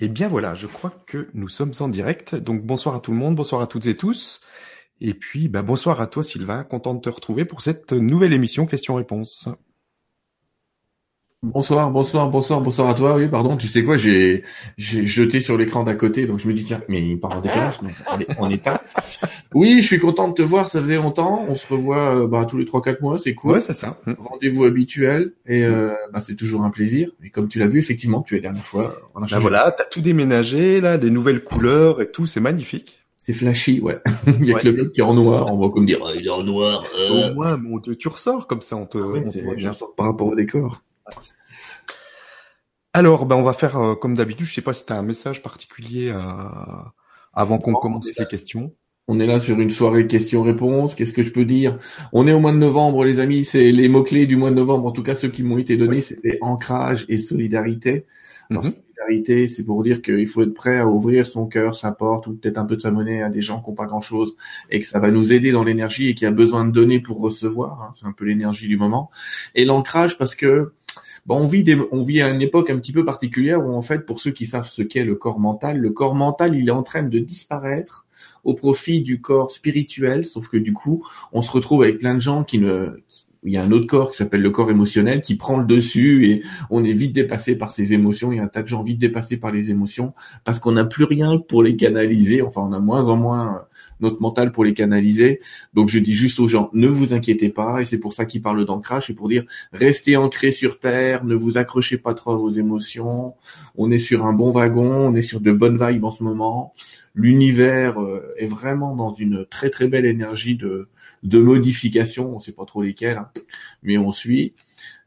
Eh bien voilà, je crois que nous sommes en direct. Donc bonsoir à tout le monde, bonsoir à toutes et tous. Et puis bah, bonsoir à toi Sylvain, content de te retrouver pour cette nouvelle émission questions-réponses. Bonsoir, bonsoir, bonsoir, bonsoir à toi. Oui, pardon. Tu sais quoi, j'ai j'ai jeté sur l'écran d'à côté, donc je me dis tiens, mais il part en décalage. on est, on est pas. Oui, je suis content de te voir. Ça faisait longtemps. On se revoit euh, bah, tous les trois quatre mois, c'est cool. Ouais, c'est ça. Mm. Rendez-vous habituel et euh, bah, c'est toujours un plaisir. Et comme tu l'as vu, effectivement, tu es la dernière fois. On a bah voilà, t'as tout déménagé là, des nouvelles couleurs et tout, c'est magnifique. C'est flashy, ouais. il y a que le mec qui est en noir. On va comme dire, il est en noir. Euh... Au moins, bon, tu ressors comme ça, on te. Ah par rapport au décor. Alors, ben, on va faire euh, comme d'habitude. Je sais pas si tu as un message particulier avant qu'on commence les questions. On est là sur une soirée questions-réponses. Qu'est-ce que je peux dire? On est au mois de novembre, les amis. C'est les mots-clés du mois de novembre. En tout cas, ceux qui m'ont été donnés, c'était ancrage et solidarité. Alors, mhm. solidarité, c'est pour dire qu'il faut être prêt à ouvrir son cœur, sa porte, ou peut-être un peu de sa monnaie à des gens qui n'ont pas grand-chose, et que ça va nous aider dans l'énergie et qui a besoin de donner pour recevoir. Hein. C'est un peu l'énergie du moment. Et l'ancrage, parce que on vit on vit à une époque un petit peu particulière où en fait, pour ceux qui savent ce qu'est le corps mental, le corps mental, il est en train de disparaître au profit du corps spirituel, sauf que du coup, on se retrouve avec plein de gens qui ne, il y a un autre corps qui s'appelle le corps émotionnel qui prend le dessus et on est vite dépassé par ses émotions. Il y a un tas de gens vite dépassés par les émotions parce qu'on n'a plus rien pour les canaliser. Enfin, on a moins en moins notre mental pour les canaliser. Donc, je dis juste aux gens, ne vous inquiétez pas. Et c'est pour ça qu'il parle d'ancrage. C'est pour dire, restez ancrés sur terre. Ne vous accrochez pas trop à vos émotions. On est sur un bon wagon. On est sur de bonnes vibes en ce moment. L'univers euh, est vraiment dans une très très belle énergie de de modifications, on sait pas trop lesquelles, hein, mais on suit.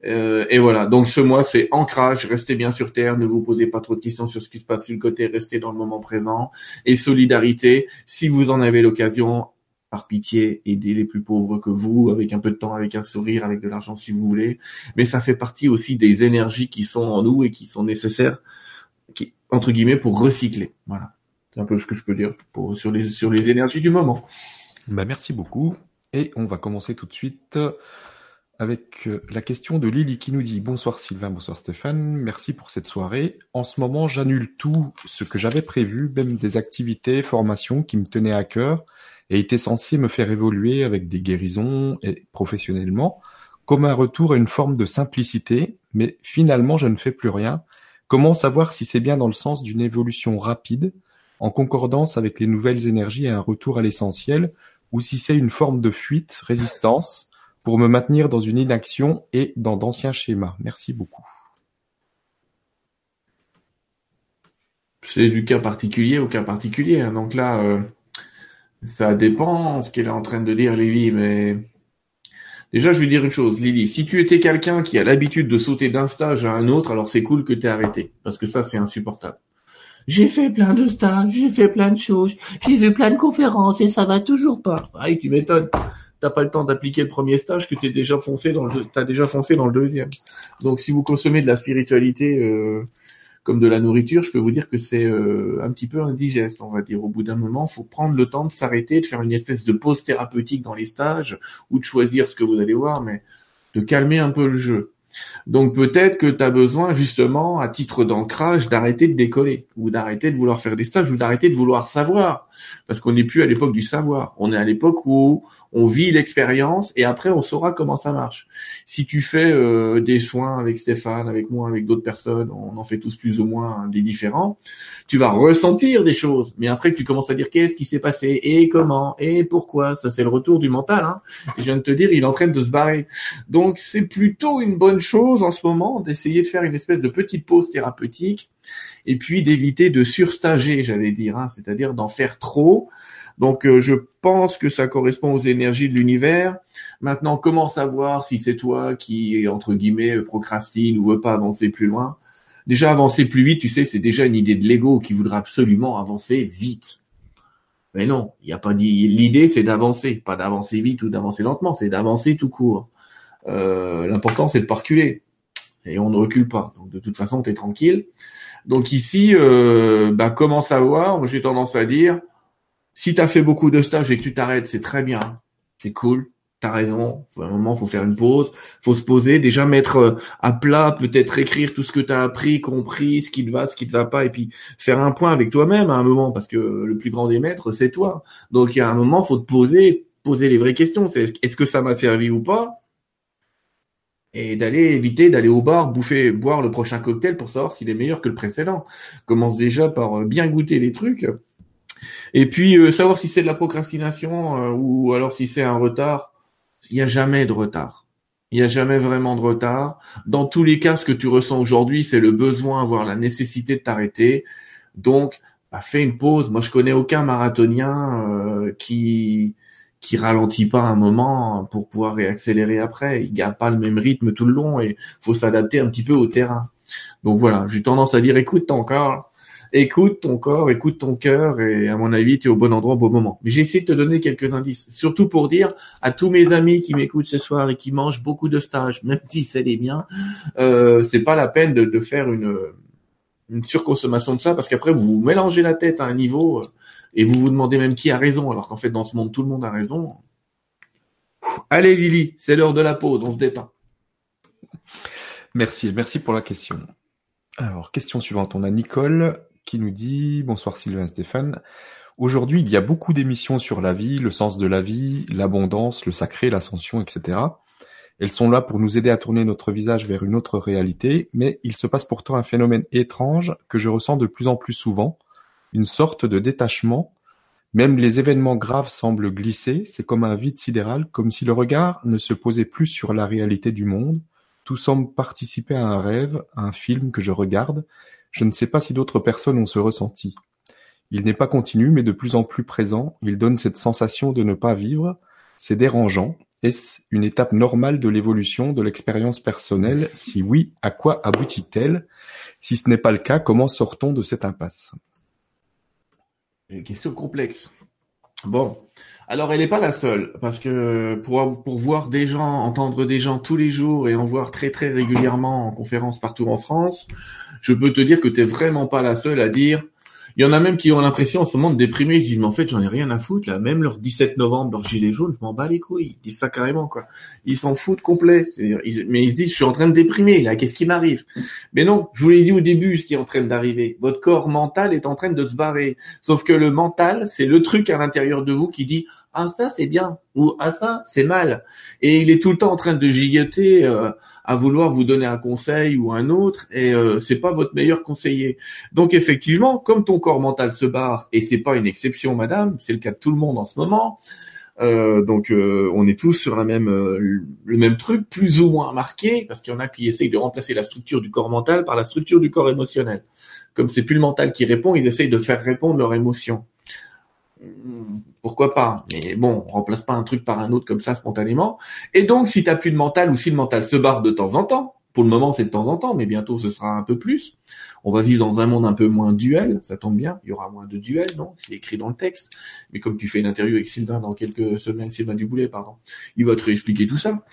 Euh, et voilà, donc ce mois c'est ancrage, restez bien sur terre, ne vous posez pas trop de questions sur ce qui se passe sur le côté, restez dans le moment présent. Et solidarité, si vous en avez l'occasion, par pitié, aidez les plus pauvres que vous, avec un peu de temps, avec un sourire, avec de l'argent si vous voulez. Mais ça fait partie aussi des énergies qui sont en nous et qui sont nécessaires, qui, entre guillemets, pour recycler. Voilà. C'est un peu ce que je peux dire pour, sur les, sur les énergies du moment. Bah, merci beaucoup. Et on va commencer tout de suite avec euh, la question de Lily qui nous dit Bonsoir Sylvain, bonsoir Stéphane, merci pour cette soirée. En ce moment, j'annule tout ce que j'avais prévu, même des activités, formations qui me tenaient à cœur et étaient censées me faire évoluer avec des guérisons et professionnellement, comme un retour à une forme de simplicité, mais finalement je ne fais plus rien. Comment savoir si c'est bien dans le sens d'une évolution rapide, en concordance avec les nouvelles énergies et un retour à l'essentiel, ou si c'est une forme de fuite, résistance, pour me maintenir dans une inaction et dans d'anciens schémas. Merci beaucoup. C'est du cas particulier au cas particulier. Hein. Donc là, euh, ça dépend ce qu'elle est en train de dire, Lily. Mais déjà, je vais dire une chose, Lily. Si tu étais quelqu'un qui a l'habitude de sauter d'un stage à un autre, alors c'est cool que tu aies arrêté, parce que ça, c'est insupportable. J'ai fait plein de stages, j'ai fait plein de choses, j'ai vu plein de conférences et ça va toujours pas. Ah, tu m'étonnes. T'as pas le temps d'appliquer le premier stage que t'es déjà foncé dans le, t'as déjà foncé dans le deuxième. Donc, si vous consommez de la spiritualité euh, comme de la nourriture, je peux vous dire que c'est euh, un petit peu indigeste, on va dire. Au bout d'un moment, faut prendre le temps de s'arrêter, de faire une espèce de pause thérapeutique dans les stages ou de choisir ce que vous allez voir, mais de calmer un peu le jeu. Donc peut-être que tu as besoin justement, à titre d'ancrage, d'arrêter de décoller, ou d'arrêter de vouloir faire des stages, ou d'arrêter de vouloir savoir. Parce qu'on n'est plus à l'époque du savoir. On est à l'époque où on vit l'expérience et après on saura comment ça marche. Si tu fais euh, des soins avec Stéphane, avec moi, avec d'autres personnes, on en fait tous plus ou moins des différents, tu vas ressentir des choses. Mais après tu commences à dire qu'est-ce qui s'est passé et comment et pourquoi? Ça c'est le retour du mental. Hein. Je viens de te dire, il est en train de se barrer. Donc c'est plutôt une bonne chose en ce moment d'essayer de faire une espèce de petite pause thérapeutique et puis d'éviter de surstager, j'allais dire, hein, c'est-à-dire d'en faire trop donc euh, je pense que ça correspond aux énergies de l'univers. Maintenant, comment savoir si c'est toi qui, entre guillemets, procrastine ou veut pas avancer plus loin? Déjà, avancer plus vite, tu sais, c'est déjà une idée de l'ego qui voudra absolument avancer vite. Mais non, il n'y a pas dit. L'idée, c'est d'avancer, pas d'avancer vite ou d'avancer lentement, c'est d'avancer tout court. Euh, L'important, c'est de pas reculer. Et on ne recule pas. Donc de toute façon, tu es tranquille. Donc ici, euh, bah, comment savoir? J'ai tendance à dire, si tu as fait beaucoup de stages et que tu t'arrêtes, c'est très bien, c'est cool. T'as raison. À un moment, faut faire une pause, faut se poser, déjà mettre euh, à plat, peut-être écrire tout ce que t'as appris, compris, ce qui te va, ce qui te va pas, et puis faire un point avec toi-même à un moment, parce que le plus grand des maîtres, c'est toi. Donc il y a un moment, faut te poser, poser les vraies questions. C'est est-ce que ça m'a servi ou pas? Et d'aller éviter d'aller au bar bouffer boire le prochain cocktail pour savoir s'il est meilleur que le précédent. Commence déjà par euh, bien goûter les trucs et puis euh, savoir si c'est de la procrastination euh, ou alors si c'est un retard. Il n'y a jamais de retard. Il n'y a jamais vraiment de retard. Dans tous les cas, ce que tu ressens aujourd'hui, c'est le besoin, voire la nécessité de t'arrêter. Donc, bah, fais une pause. Moi, je connais aucun marathonien qui qui ralentit pas un moment pour pouvoir réaccélérer après. Il garde pas le même rythme tout le long et faut s'adapter un petit peu au terrain. Donc voilà, j'ai tendance à dire écoute ton corps, écoute ton corps, écoute ton cœur et à mon avis tu es au bon endroit au bon moment. Mais j'ai essayé de te donner quelques indices, surtout pour dire à tous mes amis qui m'écoutent ce soir et qui mangent beaucoup de stages, même si c'est les miens, euh, c'est pas la peine de, de faire une une surconsommation de ça parce qu'après vous vous mélangez la tête à un niveau et vous vous demandez même qui a raison, alors qu'en fait, dans ce monde, tout le monde a raison. Allez, Lily, c'est l'heure de la pause, on se détend. Merci, merci pour la question. Alors, question suivante, on a Nicole qui nous dit Bonsoir Sylvain Stéphane. Aujourd'hui, il y a beaucoup d'émissions sur la vie, le sens de la vie, l'abondance, le sacré, l'ascension, etc. Elles sont là pour nous aider à tourner notre visage vers une autre réalité, mais il se passe pourtant un phénomène étrange que je ressens de plus en plus souvent, une sorte de détachement, même les événements graves semblent glisser, c'est comme un vide sidéral, comme si le regard ne se posait plus sur la réalité du monde, tout semble participer à un rêve, à un film que je regarde, je ne sais pas si d'autres personnes ont ce ressenti. Il n'est pas continu, mais de plus en plus présent, il donne cette sensation de ne pas vivre, c'est dérangeant, est-ce une étape normale de l'évolution de l'expérience personnelle? Si oui, à quoi aboutit-elle? Si ce n'est pas le cas, comment sort-on de cette impasse? Une question complexe. Bon, alors elle n'est pas la seule, parce que pour, pour voir des gens, entendre des gens tous les jours et en voir très très régulièrement en conférence partout en France, je peux te dire que tu n'es vraiment pas la seule à dire. Il y en a même qui ont l'impression en ce moment de déprimer, ils disent mais en fait j'en ai rien à foutre là, même leur 17 novembre, leur gilet jaune, je m'en bats les couilles, ils disent ça carrément quoi. Ils s'en foutent complet, mais ils se disent je suis en train de déprimer là, qu'est-ce qui m'arrive? Mais non, je vous l'ai dit au début ce qui est en train d'arriver. Votre corps mental est en train de se barrer, sauf que le mental c'est le truc à l'intérieur de vous qui dit ah ça c'est bien ou ah ça c'est mal et il est tout le temps en train de gigoter euh, à vouloir vous donner un conseil ou un autre et euh, c'est pas votre meilleur conseiller. Donc effectivement, comme ton corps mental se barre et c'est pas une exception, madame, c'est le cas de tout le monde en ce moment. Euh, donc euh, on est tous sur la même le même truc, plus ou moins marqué, parce qu'il y en a qui essayent de remplacer la structure du corps mental par la structure du corps émotionnel. Comme c'est plus le mental qui répond, ils essayent de faire répondre leur émotion pourquoi pas? Mais bon, on remplace pas un truc par un autre comme ça spontanément. Et donc, si t'as plus de mental ou si le mental se barre de temps en temps, pour le moment c'est de temps en temps, mais bientôt ce sera un peu plus. On va vivre dans un monde un peu moins duel, ça tombe bien, il y aura moins de duels, non C'est écrit dans le texte. Mais comme tu fais une interview avec Sylvain dans quelques semaines, Sylvain Duboulet, pardon, il va te réexpliquer tout ça.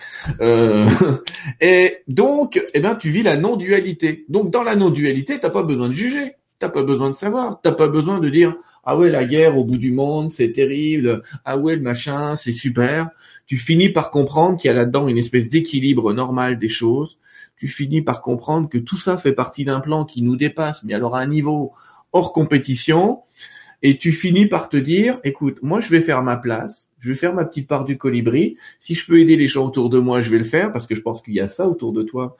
Euh... et donc, eh ben, tu vis la non-dualité. Donc, dans la non-dualité, t'as pas besoin de juger, t'as pas besoin de savoir, t'as pas besoin de dire ah ouais, la guerre au bout du monde, c'est terrible. Ah ouais, le machin, c'est super. Tu finis par comprendre qu'il y a là-dedans une espèce d'équilibre normal des choses. Tu finis par comprendre que tout ça fait partie d'un plan qui nous dépasse, mais alors à un niveau hors compétition. Et tu finis par te dire, écoute, moi je vais faire ma place, je vais faire ma petite part du colibri. Si je peux aider les gens autour de moi, je vais le faire parce que je pense qu'il y a ça autour de toi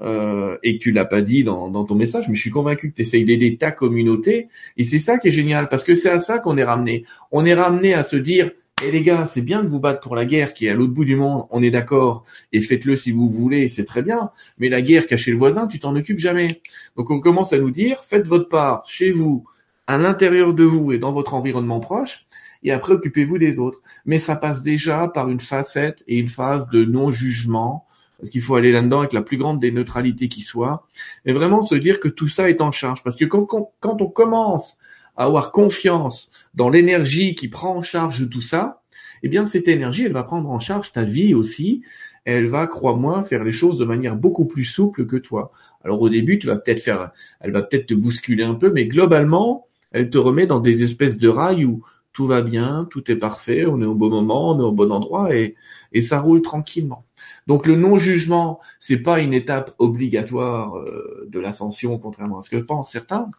euh, et que tu l'as pas dit dans, dans, ton message, mais je suis convaincu que tu essayes d'aider ta communauté, et c'est ça qui est génial, parce que c'est à ça qu'on est ramené. On est ramené à se dire, eh les gars, c'est bien de vous battre pour la guerre qui est à l'autre bout du monde, on est d'accord, et faites-le si vous voulez, c'est très bien, mais la guerre cachée le voisin, tu t'en occupes jamais. Donc on commence à nous dire, faites votre part chez vous, à l'intérieur de vous et dans votre environnement proche, et après occupez-vous des autres. Mais ça passe déjà par une facette et une phase de non-jugement, parce qu'il faut aller là-dedans avec la plus grande des neutralités qui soit, et vraiment se dire que tout ça est en charge. Parce que quand, on commence à avoir confiance dans l'énergie qui prend en charge tout ça, eh bien cette énergie, elle va prendre en charge ta vie aussi. Elle va, crois-moi, faire les choses de manière beaucoup plus souple que toi. Alors au début, tu vas peut-être faire, elle va peut-être te bousculer un peu, mais globalement, elle te remet dans des espèces de rails où tout va bien, tout est parfait, on est au bon moment, on est au bon endroit et ça roule tranquillement. Donc le non-jugement, c'est pas une étape obligatoire euh, de l'ascension, contrairement à ce que pensent certains.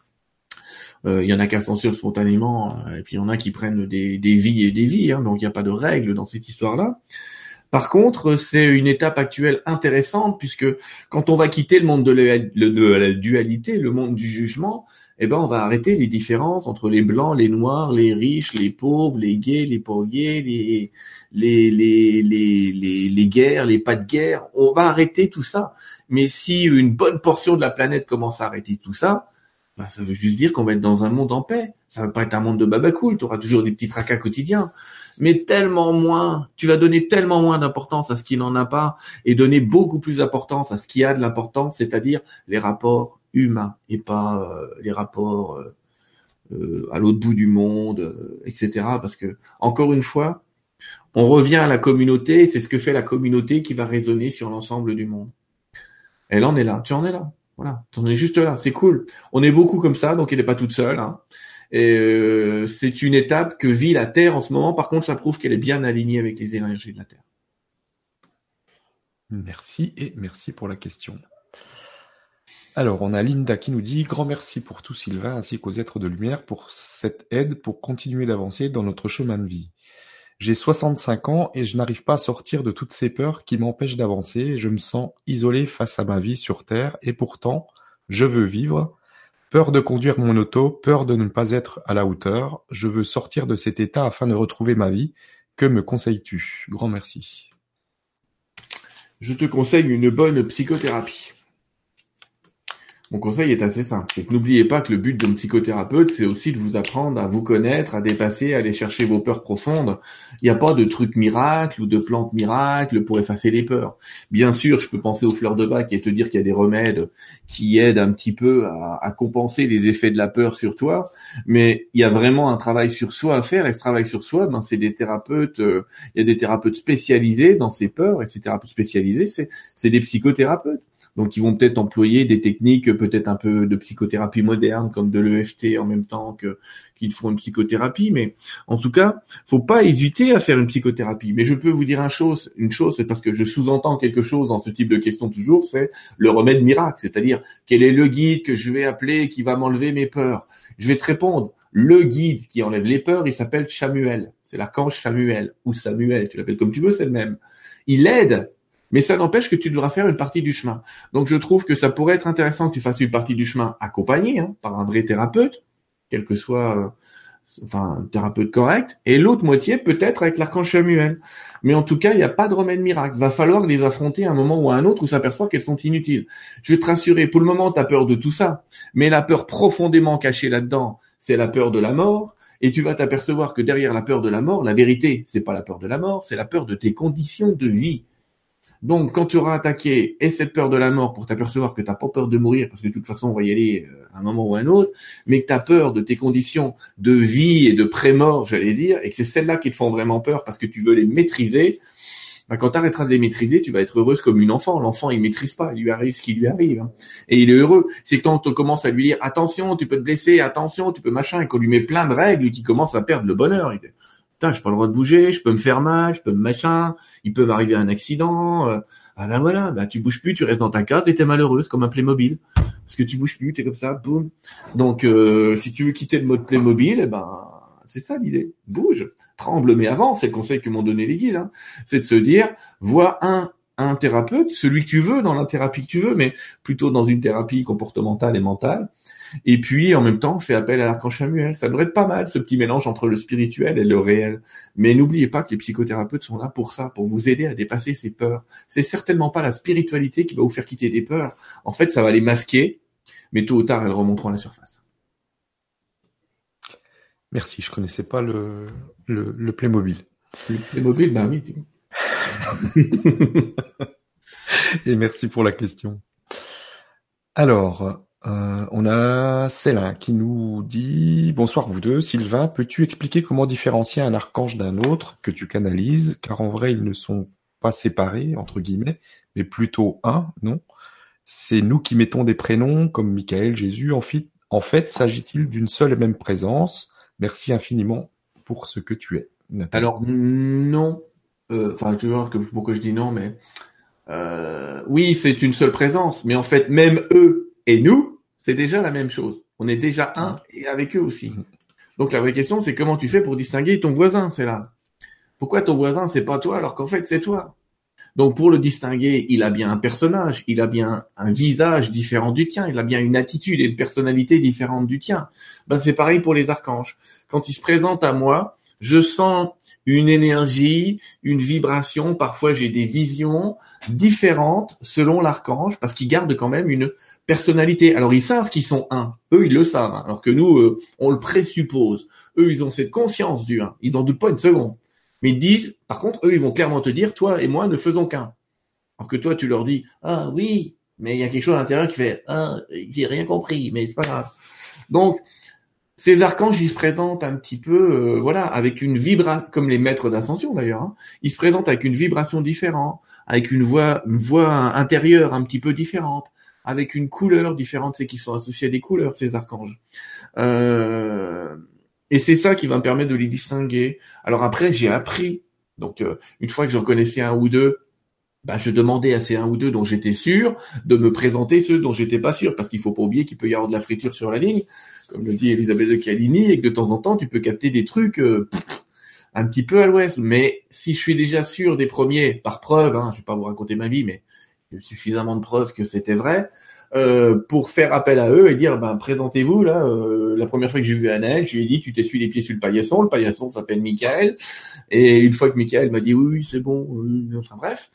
Euh, il y en a qui ascensionnent spontanément, euh, et puis il y en a qui prennent des, vies et des vies, hein, donc il n'y a pas de règle dans cette histoire-là. Par contre, c'est une étape actuelle intéressante puisque quand on va quitter le monde de la, dualité, le monde du jugement, eh ben on va arrêter les différences entre les blancs, les noirs, les riches, les pauvres, les gays, les pauvres gays, les les les les les, guerres, les pas de guerre. On va arrêter tout ça. Mais si une bonne portion de la planète commence à arrêter tout ça, ben, ça veut juste dire qu'on va être dans un monde en paix. Ça va pas être un monde de babacool. Tu auras toujours des petits tracas quotidiens mais tellement moins, tu vas donner tellement moins d'importance à ce qui n'en a pas et donner beaucoup plus d'importance à ce qui a de l'importance, c'est-à-dire les rapports humains et pas euh, les rapports euh, euh, à l'autre bout du monde, etc. Parce que encore une fois, on revient à la communauté, c'est ce que fait la communauté qui va résonner sur l'ensemble du monde. Elle en est là, tu en es là. Voilà, tu en es juste là, c'est cool. On est beaucoup comme ça, donc elle n'est pas toute seule. Hein. Et c'est une étape que vit la Terre en ce moment. Par contre, ça prouve qu'elle est bien alignée avec les énergies de la Terre. Merci et merci pour la question. Alors, on a Linda qui nous dit Grand merci pour tout, Sylvain, ainsi qu'aux êtres de lumière pour cette aide pour continuer d'avancer dans notre chemin de vie. J'ai 65 ans et je n'arrive pas à sortir de toutes ces peurs qui m'empêchent d'avancer. Je me sens isolé face à ma vie sur Terre et pourtant, je veux vivre. Peur de conduire mon auto, peur de ne pas être à la hauteur, je veux sortir de cet état afin de retrouver ma vie. Que me conseilles-tu? Grand merci. Je te conseille une bonne psychothérapie. Mon conseil est assez simple. C'est que n'oubliez pas que le but d'un psychothérapeute, c'est aussi de vous apprendre à vous connaître, à dépasser, à aller chercher vos peurs profondes. Il n'y a pas de truc miracle ou de plante miracle pour effacer les peurs. Bien sûr, je peux penser aux fleurs de bac et te dire qu'il y a des remèdes qui aident un petit peu à, compenser les effets de la peur sur toi, mais il y a vraiment un travail sur soi à faire et ce travail sur soi, ben, c'est des thérapeutes, euh, il y a des thérapeutes spécialisés dans ces peurs et ces thérapeutes spécialisés, c'est des psychothérapeutes. Donc ils vont peut-être employer des techniques peut-être un peu de psychothérapie moderne comme de l'EFT en même temps que qu'ils font une psychothérapie, mais en tout cas, faut pas hésiter à faire une psychothérapie. Mais je peux vous dire une chose, une chose, c'est parce que je sous-entends quelque chose dans ce type de question toujours, c'est le remède miracle, c'est-à-dire quel est le guide que je vais appeler qui va m'enlever mes peurs? Je vais te répondre, le guide qui enlève les peurs, il s'appelle Samuel. C'est l'archange Samuel ou Samuel, tu l'appelles comme tu veux, c'est le même. Il aide mais ça n'empêche que tu devras faire une partie du chemin. Donc je trouve que ça pourrait être intéressant que tu fasses une partie du chemin accompagné hein, par un vrai thérapeute, quel que soit euh, enfin un thérapeute correct, et l'autre moitié peut-être avec l'archange Samuel. Mais en tout cas, il n'y a pas de remède miracle. Va falloir les affronter à un moment ou à un autre où s'aperçoit qu'elles sont inutiles. Je vais te rassurer, pour le moment, tu as peur de tout ça. Mais la peur profondément cachée là-dedans, c'est la peur de la mort. Et tu vas t'apercevoir que derrière la peur de la mort, la vérité, c'est pas la peur de la mort, c'est la peur de tes conditions de vie. Donc, quand tu auras attaqué et cette peur de la mort pour t'apercevoir que tu n'as pas peur de mourir, parce que de toute façon, on va y aller euh, à un moment ou à un autre, mais que tu as peur de tes conditions de vie et de pré-mort, j'allais dire, et que c'est celles-là qui te font vraiment peur parce que tu veux les maîtriser, bah, quand tu arrêteras de les maîtriser, tu vas être heureuse comme une enfant. L'enfant, il maîtrise pas, il lui arrive ce qui lui arrive. Hein. Et il est heureux. C'est quand on commence à lui dire, attention, tu peux te blesser, attention, tu peux machin, et qu'on lui met plein de règles, qui commence à perdre le bonheur. Putain, j'ai pas le droit de bouger, je peux me faire mal, je peux me machin, il peut m'arriver un accident. Euh, ah ben voilà, ben tu bouges plus, tu restes dans ta case et t'es malheureuse comme un Playmobil. Parce que tu bouges plus, t'es comme ça, boum. Donc euh, si tu veux quitter le mode Playmobil, eh ben c'est ça l'idée. Bouge, tremble mais avant, c'est le conseil que m'ont donné les guides. Hein. C'est de se dire, vois un un thérapeute, celui que tu veux, dans la thérapie que tu veux, mais plutôt dans une thérapie comportementale et mentale, et puis, en même temps, on fait appel à l'archange Samuel. Ça devrait être pas mal, ce petit mélange entre le spirituel et le réel. Mais n'oubliez pas que les psychothérapeutes sont là pour ça, pour vous aider à dépasser ces peurs. C'est certainement pas la spiritualité qui va vous faire quitter des peurs. En fait, ça va les masquer, mais tôt ou tard, elles remonteront à la surface. Merci, je connaissais pas le, le, le Playmobil. Le Playmobil, ben oui. Et merci pour la question. Alors, euh, on a Célin qui nous dit Bonsoir vous deux. Sylvain, peux-tu expliquer comment différencier un archange d'un autre que tu canalises? Car en vrai, ils ne sont pas séparés, entre guillemets, mais plutôt un, non? C'est nous qui mettons des prénoms comme Michael, Jésus. En fait, en fait s'agit-il d'une seule et même présence? Merci infiniment pour ce que tu es. Alors non, euh, enfin tu vois que pourquoi je dis non, mais euh, oui c'est une seule présence, mais en fait même eux et nous c'est déjà la même chose. On est déjà un et avec eux aussi. Donc la vraie question c'est comment tu fais pour distinguer ton voisin, c'est là. Pourquoi ton voisin c'est pas toi alors qu'en fait c'est toi? Donc pour le distinguer, il a bien un personnage, il a bien un visage différent du tien, il a bien une attitude et une personnalité différente du tien. Ben c'est pareil pour les archanges. Quand ils se présentent à moi, je sens une énergie, une vibration, parfois j'ai des visions différentes selon l'archange parce qu'ils gardent quand même une personnalité. Alors ils savent qu'ils sont un, eux ils le savent, hein. alors que nous euh, on le présuppose. Eux ils ont cette conscience du un, ils en doutent pas une seconde. Mais ils disent, par contre, eux, ils vont clairement te dire, toi et moi ne faisons qu'un. Alors que toi, tu leur dis, ah oui, mais il y a quelque chose à l'intérieur qui fait, ah, j'ai rien compris, mais c'est pas grave. Donc, ces archanges, ils se présentent un petit peu, euh, voilà, avec une vibration, comme les maîtres d'ascension d'ailleurs, hein. ils se présentent avec une vibration différente, avec une voix, une voix intérieure un petit peu différente, avec une couleur différente, c'est qu'ils sont associés à des couleurs, ces archanges. Euh, et c'est ça qui va me permettre de les distinguer. Alors après, j'ai appris. Donc euh, une fois que j'en connaissais un ou deux, bah, je demandais à ces un ou deux dont j'étais sûr de me présenter ceux dont j'étais pas sûr, parce qu'il faut pas oublier qu'il peut y avoir de la friture sur la ligne, comme le dit Elisabeth de Calini, et que de temps en temps tu peux capter des trucs euh, un petit peu à l'ouest. Mais si je suis déjà sûr des premiers, par preuve, hein, je vais pas vous raconter ma vie, mais suffisamment de preuves que c'était vrai, euh, pour faire appel à eux et dire ben présentez-vous là. Euh, la première fois que j'ai vu Annette, je lui ai dit tu t'essuies les pieds sur le paillasson. Le paillasson s'appelle Michael. Et une fois que Michael m'a dit oui, oui c'est bon, enfin bref.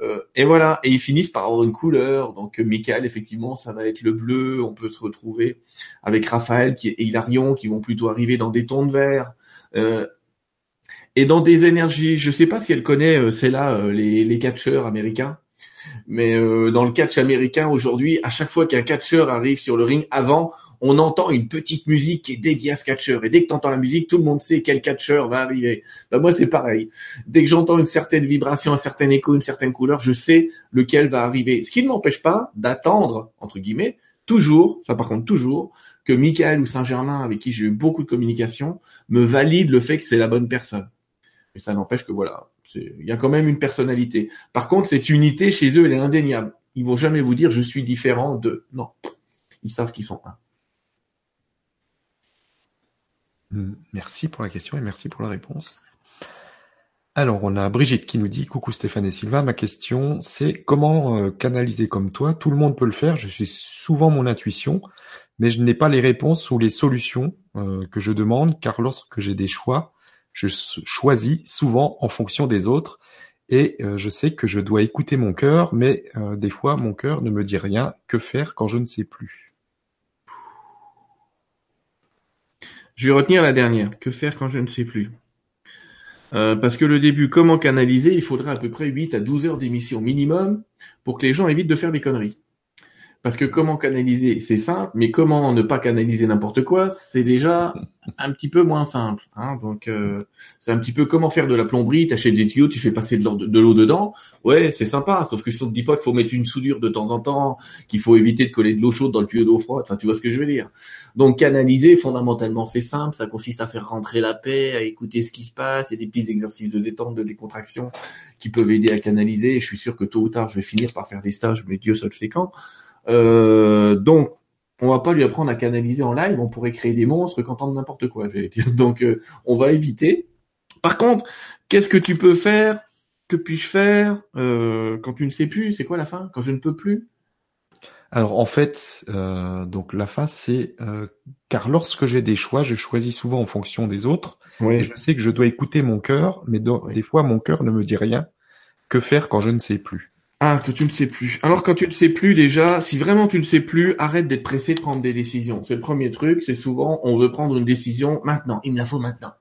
Euh, et voilà, et ils finissent par avoir une couleur. Donc Michael, effectivement, ça va être le bleu. On peut se retrouver avec Raphaël qui, et Hilarion qui vont plutôt arriver dans des tons de vert. Euh, et dans des énergies, je sais pas si elle connaît, c'est là les, les catcheurs américains. Mais euh, dans le catch américain aujourd'hui, à chaque fois qu'un catcheur arrive sur le ring, avant, on entend une petite musique qui est dédiée à ce catcheur. Et dès que tu entends la musique, tout le monde sait quel catcheur va arriver. Ben moi, c'est pareil. Dès que j'entends une certaine vibration, un certain écho, une certaine couleur, je sais lequel va arriver. Ce qui ne m'empêche pas d'attendre, entre guillemets, toujours, ça par contre toujours, que Michael ou Saint-Germain, avec qui j'ai eu beaucoup de communication, me valide le fait que c'est la bonne personne. Et ça n'empêche que voilà, il y a quand même une personnalité. Par contre, cette unité chez eux, elle est indéniable. Ils vont jamais vous dire je suis différent de. Non, ils savent qu'ils sont un. Hmm, merci pour la question et merci pour la réponse. Alors, on a Brigitte qui nous dit Coucou Stéphane et Sylvain, ma question c'est comment euh, canaliser comme toi? Tout le monde peut le faire, je suis souvent mon intuition, mais je n'ai pas les réponses ou les solutions euh, que je demande, car lorsque j'ai des choix, je choisis souvent en fonction des autres et euh, je sais que je dois écouter mon cœur, mais euh, des fois mon cœur ne me dit rien. Que faire quand je ne sais plus? Je vais retenir la dernière. Que faire quand je ne sais plus? Euh, Parce que le début, comment canaliser? Il faudrait à peu près 8 à 12 heures d'émission minimum pour que les gens évitent de faire des conneries. Parce que comment canaliser, c'est simple, mais comment ne pas canaliser n'importe quoi, c'est déjà un petit peu moins simple. Hein. Donc euh, c'est un petit peu comment faire de la plomberie, t'achètes des tuyaux, tu fais passer de l'eau dedans. Ouais, c'est sympa, sauf que si on te dit pas qu'il faut mettre une soudure de temps en temps, qu'il faut éviter de coller de l'eau chaude dans le tuyau d'eau froide, enfin tu vois ce que je veux dire. Donc canaliser, fondamentalement, c'est simple, ça consiste à faire rentrer la paix, à écouter ce qui se passe, il y a des petits exercices de détente, de décontraction qui peuvent aider à canaliser. je suis sûr que tôt ou tard, je vais finir par faire des stages, mais Dieu seul sait quand. Euh, donc, on va pas lui apprendre à canaliser en live, on pourrait créer des monstres on n'importe quoi. Donc, euh, on va éviter. Par contre, qu'est-ce que tu peux faire? Que puis-je faire? Euh, quand tu ne sais plus C'est quoi la fin? Quand je ne peux plus? Alors en fait, donc la fin c'est car lorsque j'ai des choix, je choisis souvent en fonction des autres. Et je sais que je dois écouter mon cœur, mais des fois mon cœur ne me dit rien. Que faire quand je ne sais plus? Ah, que tu ne sais plus. Alors quand tu ne sais plus déjà, si vraiment tu ne sais plus, arrête d'être pressé de prendre des décisions. C'est le premier truc, c'est souvent on veut prendre une décision maintenant, il me la faut maintenant.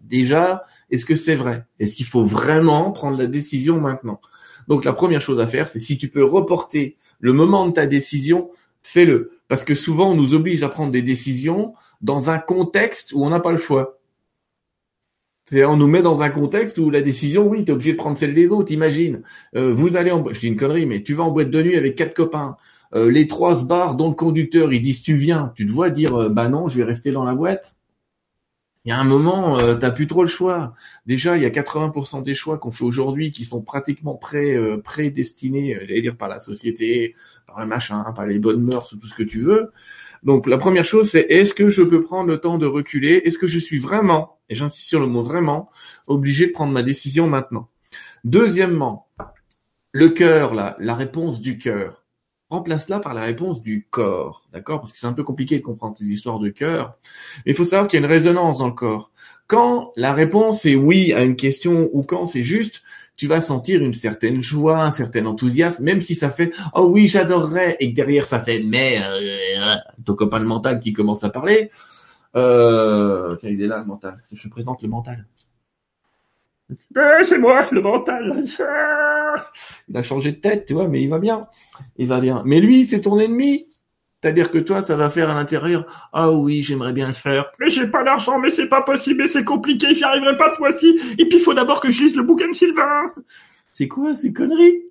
Déjà, est-ce que c'est vrai? Est-ce qu'il faut vraiment prendre la décision maintenant? Donc la première chose à faire, c'est si tu peux reporter le moment de ta décision, fais-le. Parce que souvent on nous oblige à prendre des décisions dans un contexte où on n'a pas le choix on nous met dans un contexte où la décision, oui, t'es obligé de prendre celle des autres. Imagine, euh, vous allez en, je dis une connerie, mais tu vas en boîte de nuit avec quatre copains. Euh, les trois se barrent, dont le conducteur, ils disent tu viens. Tu te vois dire, euh, bah non, je vais rester dans la boîte. Il y a un moment, euh, t'as plus trop le choix. Déjà, il y a 80% des choix qu'on fait aujourd'hui qui sont pratiquement pré prédestinés, j'allais dire par la société, par le machin, par les bonnes mœurs, tout ce que tu veux. Donc la première chose, c'est est-ce que je peux prendre le temps de reculer? Est-ce que je suis vraiment, et j'insiste sur le mot vraiment, obligé de prendre ma décision maintenant? Deuxièmement, le cœur, là, la réponse du cœur remplace-la par la réponse du corps, d'accord? Parce que c'est un peu compliqué de comprendre ces histoires de cœur. Mais il faut savoir qu'il y a une résonance dans le corps. Quand la réponse est oui à une question ou quand c'est juste, tu vas sentir une certaine joie, un certain enthousiasme, même si ça fait oh oui j'adorerais et que derrière ça fait mais euh, ton copain le mental qui commence à parler. Euh, il est là le mental. Je présente le mental. Eh, c'est moi, le mental. Il a changé de tête, tu vois, mais il va bien. Il va bien. Mais lui, c'est ton ennemi. C'est-à-dire que toi, ça va faire à l'intérieur. Ah oui, j'aimerais bien le faire. Mais j'ai pas d'argent, mais c'est pas possible, mais c'est compliqué, j'y arriverai pas ce mois-ci. Et puis il faut d'abord que je lise le bouquin de Sylvain. C'est quoi ces conneries?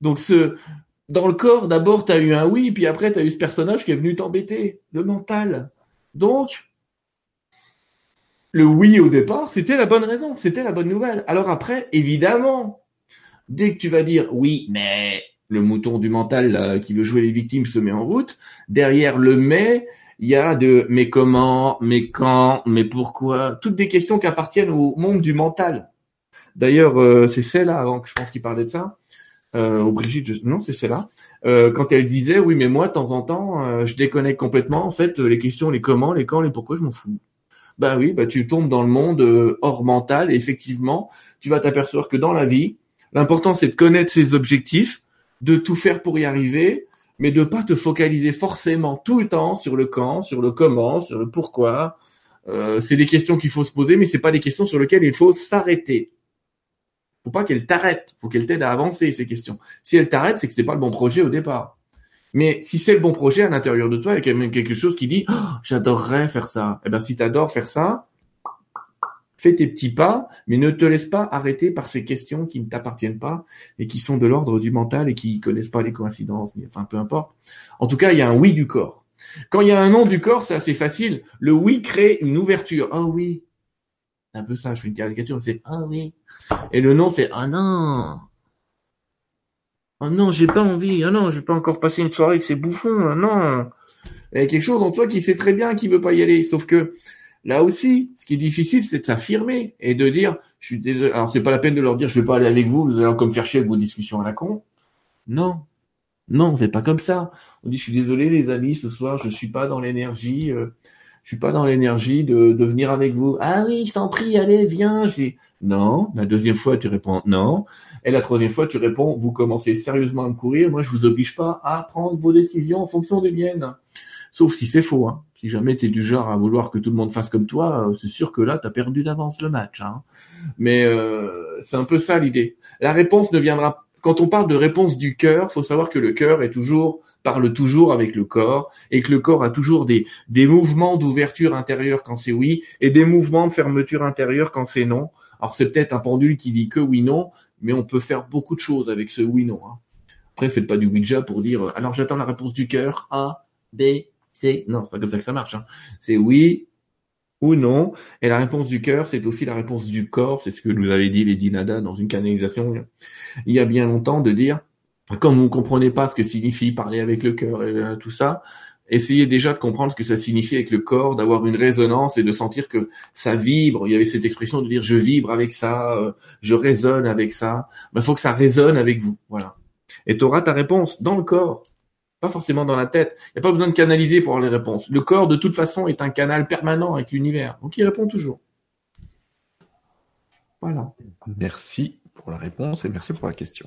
Donc ce, dans le corps, d'abord t'as eu un oui, puis après t'as eu ce personnage qui est venu t'embêter, le mental. Donc le oui au départ, c'était la bonne raison, c'était la bonne nouvelle. Alors après, évidemment, dès que tu vas dire oui, mais le mouton du mental qui veut jouer les victimes se met en route, derrière le mais, il y a de mais comment, mais quand, mais pourquoi, toutes des questions qui appartiennent au monde du mental. D'ailleurs, euh, c'est celle-là avant que je pense qu'il parlait de ça. Euh, au Brigitte, non, c'est celle-là. Euh, quand elle disait oui, mais moi, de temps en temps, euh, je déconnecte complètement. En fait, les questions, les comment, les quand, les pourquoi, je m'en fous bah oui, bah tu tombes dans le monde euh, hors mental et effectivement, tu vas t'apercevoir que dans la vie, l'important c'est de connaître ses objectifs, de tout faire pour y arriver, mais de pas te focaliser forcément tout le temps sur le quand, sur le comment, sur le pourquoi. Euh, c'est des questions qu'il faut se poser, mais c'est pas des questions sur lesquelles il faut s'arrêter. Faut pas qu'elle t'arrête, faut qu'elle t'aide à avancer ces questions. Si elle t'arrête, c'est que c'était pas le bon projet au départ. Mais si c'est le bon projet à l'intérieur de toi, il y a quand même quelque chose qui dit oh, j'adorerais faire ça. Eh ben si tu adores faire ça, fais tes petits pas, mais ne te laisse pas arrêter par ces questions qui ne t'appartiennent pas et qui sont de l'ordre du mental et qui connaissent pas les coïncidences, enfin peu importe. En tout cas, il y a un oui du corps. Quand il y a un non du corps, c'est assez facile. Le oui crée une ouverture. Oh oui. Un peu ça, je fais une caricature, c'est oh oui. Et le non, c'est oh non. Oh non, j'ai pas envie. Oh non, je vais pas encore passer une soirée avec ces bouffons. Oh non. Il y a quelque chose en toi qui sait très bien qu'il veut pas y aller. Sauf que là aussi, ce qui est difficile, c'est de s'affirmer et de dire, je suis désolé. Alors c'est pas la peine de leur dire, je vais pas aller avec vous. Vous allez encore me faire chier avec vos discussions à la con. Non. Non, c'est pas comme ça. On dit, je suis désolé les amis, ce soir, je suis pas dans l'énergie. Euh, je suis pas dans l'énergie de, venir avec vous. Ah oui, je t'en prie, allez, viens. J'ai non. La deuxième fois, tu réponds non. Et la troisième fois, tu réponds, vous commencez sérieusement à me courir, moi je vous oblige pas à prendre vos décisions en fonction des miennes. Sauf si c'est faux. Hein. Si jamais tu es du genre à vouloir que tout le monde fasse comme toi, euh, c'est sûr que là, tu as perdu d'avance le match. Hein. Mais euh, c'est un peu ça l'idée. La réponse ne viendra... Quand on parle de réponse du cœur, faut savoir que le cœur est toujours parle toujours avec le corps et que le corps a toujours des, des mouvements d'ouverture intérieure quand c'est oui et des mouvements de fermeture intérieure quand c'est non. Alors c'est peut-être un pendule qui dit que oui non, mais on peut faire beaucoup de choses avec ce oui-non. Hein. Après, faites pas du Ouija pour dire euh, alors j'attends la réponse du cœur A, B, C. Non, c'est pas comme ça que ça marche. Hein. C'est oui ou non. Et la réponse du cœur, c'est aussi la réponse du corps. C'est ce que nous avait dit Lady Nada dans une canalisation il y a bien longtemps de dire quand vous ne comprenez pas ce que signifie parler avec le cœur et euh, tout ça, essayez déjà de comprendre ce que ça signifie avec le corps, d'avoir une résonance et de sentir que ça vibre. Il y avait cette expression de dire je vibre avec ça, euh, je résonne avec ça. Il faut que ça résonne avec vous. Voilà. Et tu auras ta réponse dans le corps, pas forcément dans la tête. Il n'y a pas besoin de canaliser pour avoir les réponses. Le corps, de toute façon, est un canal permanent avec l'univers. Donc il répond toujours. Voilà. Merci pour la réponse et merci pour la question.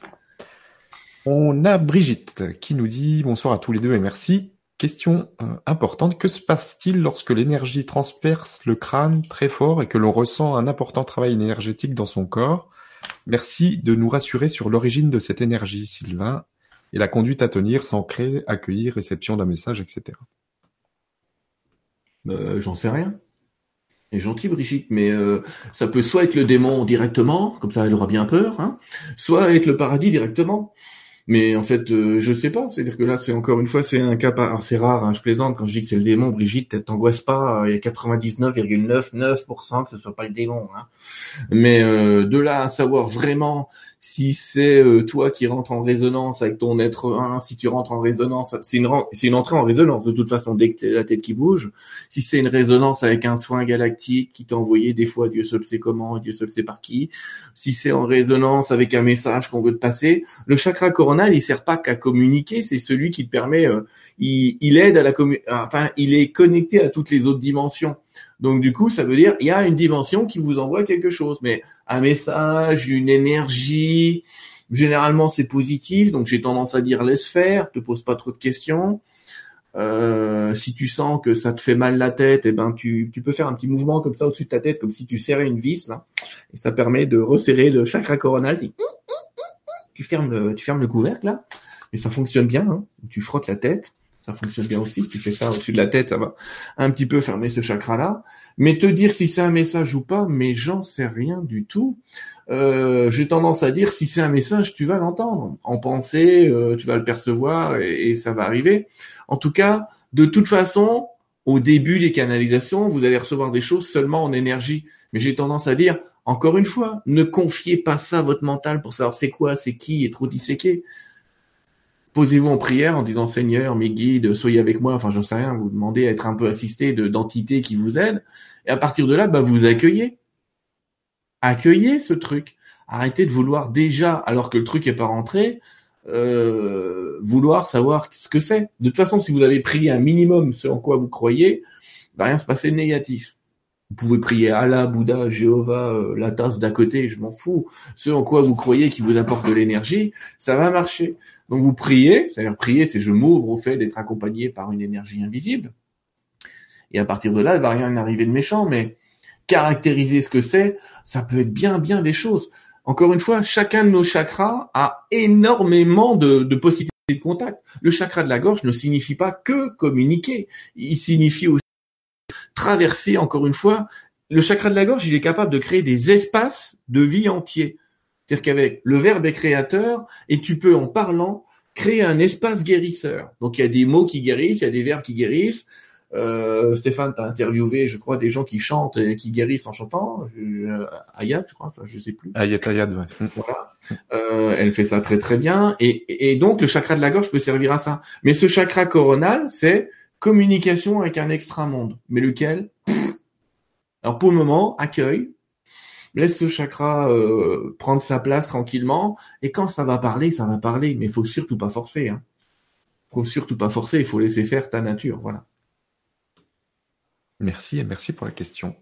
On a Brigitte qui nous dit bonsoir à tous les deux et merci. Question euh, importante, que se passe-t-il lorsque l'énergie transperce le crâne très fort et que l'on ressent un important travail énergétique dans son corps? Merci de nous rassurer sur l'origine de cette énergie, Sylvain, et la conduite à tenir, s'ancrer, accueillir, réception d'un message, etc. Euh, J'en sais rien. est gentil Brigitte, mais euh, ça peut soit être le démon directement, comme ça elle aura bien peur, hein, soit être le paradis directement. Mais en fait, euh, je sais pas. C'est-à-dire que là, c'est encore une fois, c'est un cas. Alors c'est rare. Hein, je plaisante quand je dis que c'est le démon. Brigitte, t'angoisse pas. Il y a 99,99% que ce soit pas le démon. Hein. Mais euh, de là à savoir vraiment si c'est euh, toi qui rentres en résonance avec ton être 1, si tu rentres en résonance, c'est une, entrée en résonance de toute façon dès que t'as la tête qui bouge. Si c'est une résonance avec un soin galactique qui t'a envoyé des fois Dieu seul sait comment, Dieu seul sait par qui. Si c'est en résonance avec un message qu'on veut te passer, le chakra coronal il sert pas qu'à communiquer, c'est celui qui te permet, euh, il, il aide à la commu, enfin il est connecté à toutes les autres dimensions. Donc du coup, ça veut dire il y a une dimension qui vous envoie quelque chose, mais un message, une énergie. Généralement, c'est positif, donc j'ai tendance à dire laisse faire, te pose pas trop de questions. Euh, si tu sens que ça te fait mal la tête, eh ben tu, tu peux faire un petit mouvement comme ça au-dessus de ta tête, comme si tu serrais une vis là, et ça permet de resserrer le chakra coronal. Tu fermes le, tu fermes le couvercle là, et ça fonctionne bien. Hein. Tu frottes la tête ça fonctionne bien aussi. Si tu fais ça au-dessus de la tête, ça va un petit peu fermer ce chakra-là. Mais te dire si c'est un message ou pas, mais j'en sais rien du tout. Euh, J'ai tendance à dire si c'est un message, tu vas l'entendre. En pensée, euh, tu vas le percevoir et, ça va arriver. En tout cas, de toute façon, au début des canalisations, vous allez recevoir des choses seulement en énergie. Mais j'ai tendance à dire, encore une fois, ne confiez pas ça à votre mental pour savoir c'est quoi, c'est qui et trop disséquer posez-vous en prière en disant Seigneur, mes guides, soyez avec moi. Enfin, j'en sais rien. Vous demandez à être un peu assisté de d'entités qui vous aident. Et à partir de là, bah, vous accueillez. Accueillez ce truc. Arrêtez de vouloir déjà, alors que le truc est pas rentré, euh, vouloir savoir ce que c'est. De toute façon, si vous avez prié un minimum ce en quoi vous croyez, va rien se passer de négatif. Vous pouvez prier Allah, Bouddha, Jéhovah, euh, la tasse d'à côté, je m'en fous. Ce en quoi vous croyez qui vous apporte de l'énergie, ça va marcher. Donc vous priez, c'est-à-dire prier, c'est je m'ouvre au fait d'être accompagné par une énergie invisible. Et à partir de là, il va rien arriver de méchant, mais caractériser ce que c'est, ça peut être bien, bien des choses. Encore une fois, chacun de nos chakras a énormément de, de possibilités de contact. Le chakra de la gorge ne signifie pas que communiquer, il signifie aussi traverser, encore une fois, le chakra de la gorge, il est capable de créer des espaces de vie entiers. C'est-à-dire qu'avec le verbe est créateur, et tu peux, en parlant, créer un espace guérisseur. Donc il y a des mots qui guérissent, il y a des verbes qui guérissent. Euh, Stéphane, tu as interviewé, je crois, des gens qui chantent et qui guérissent en chantant. Euh, Ayat, je crois, enfin, je sais plus. Ayat, Ayat, ouais. Voilà. Euh, elle fait ça très très bien. Et, et donc le chakra de la gorge peut servir à ça. Mais ce chakra coronal, c'est communication avec un extra-monde. Mais lequel? Alors pour le moment, accueil, laisse ce chakra euh, prendre sa place tranquillement, et quand ça va parler, ça va parler, mais il faut surtout pas forcer. Hein. Faut surtout pas forcer, il faut laisser faire ta nature, voilà. Merci et merci pour la question.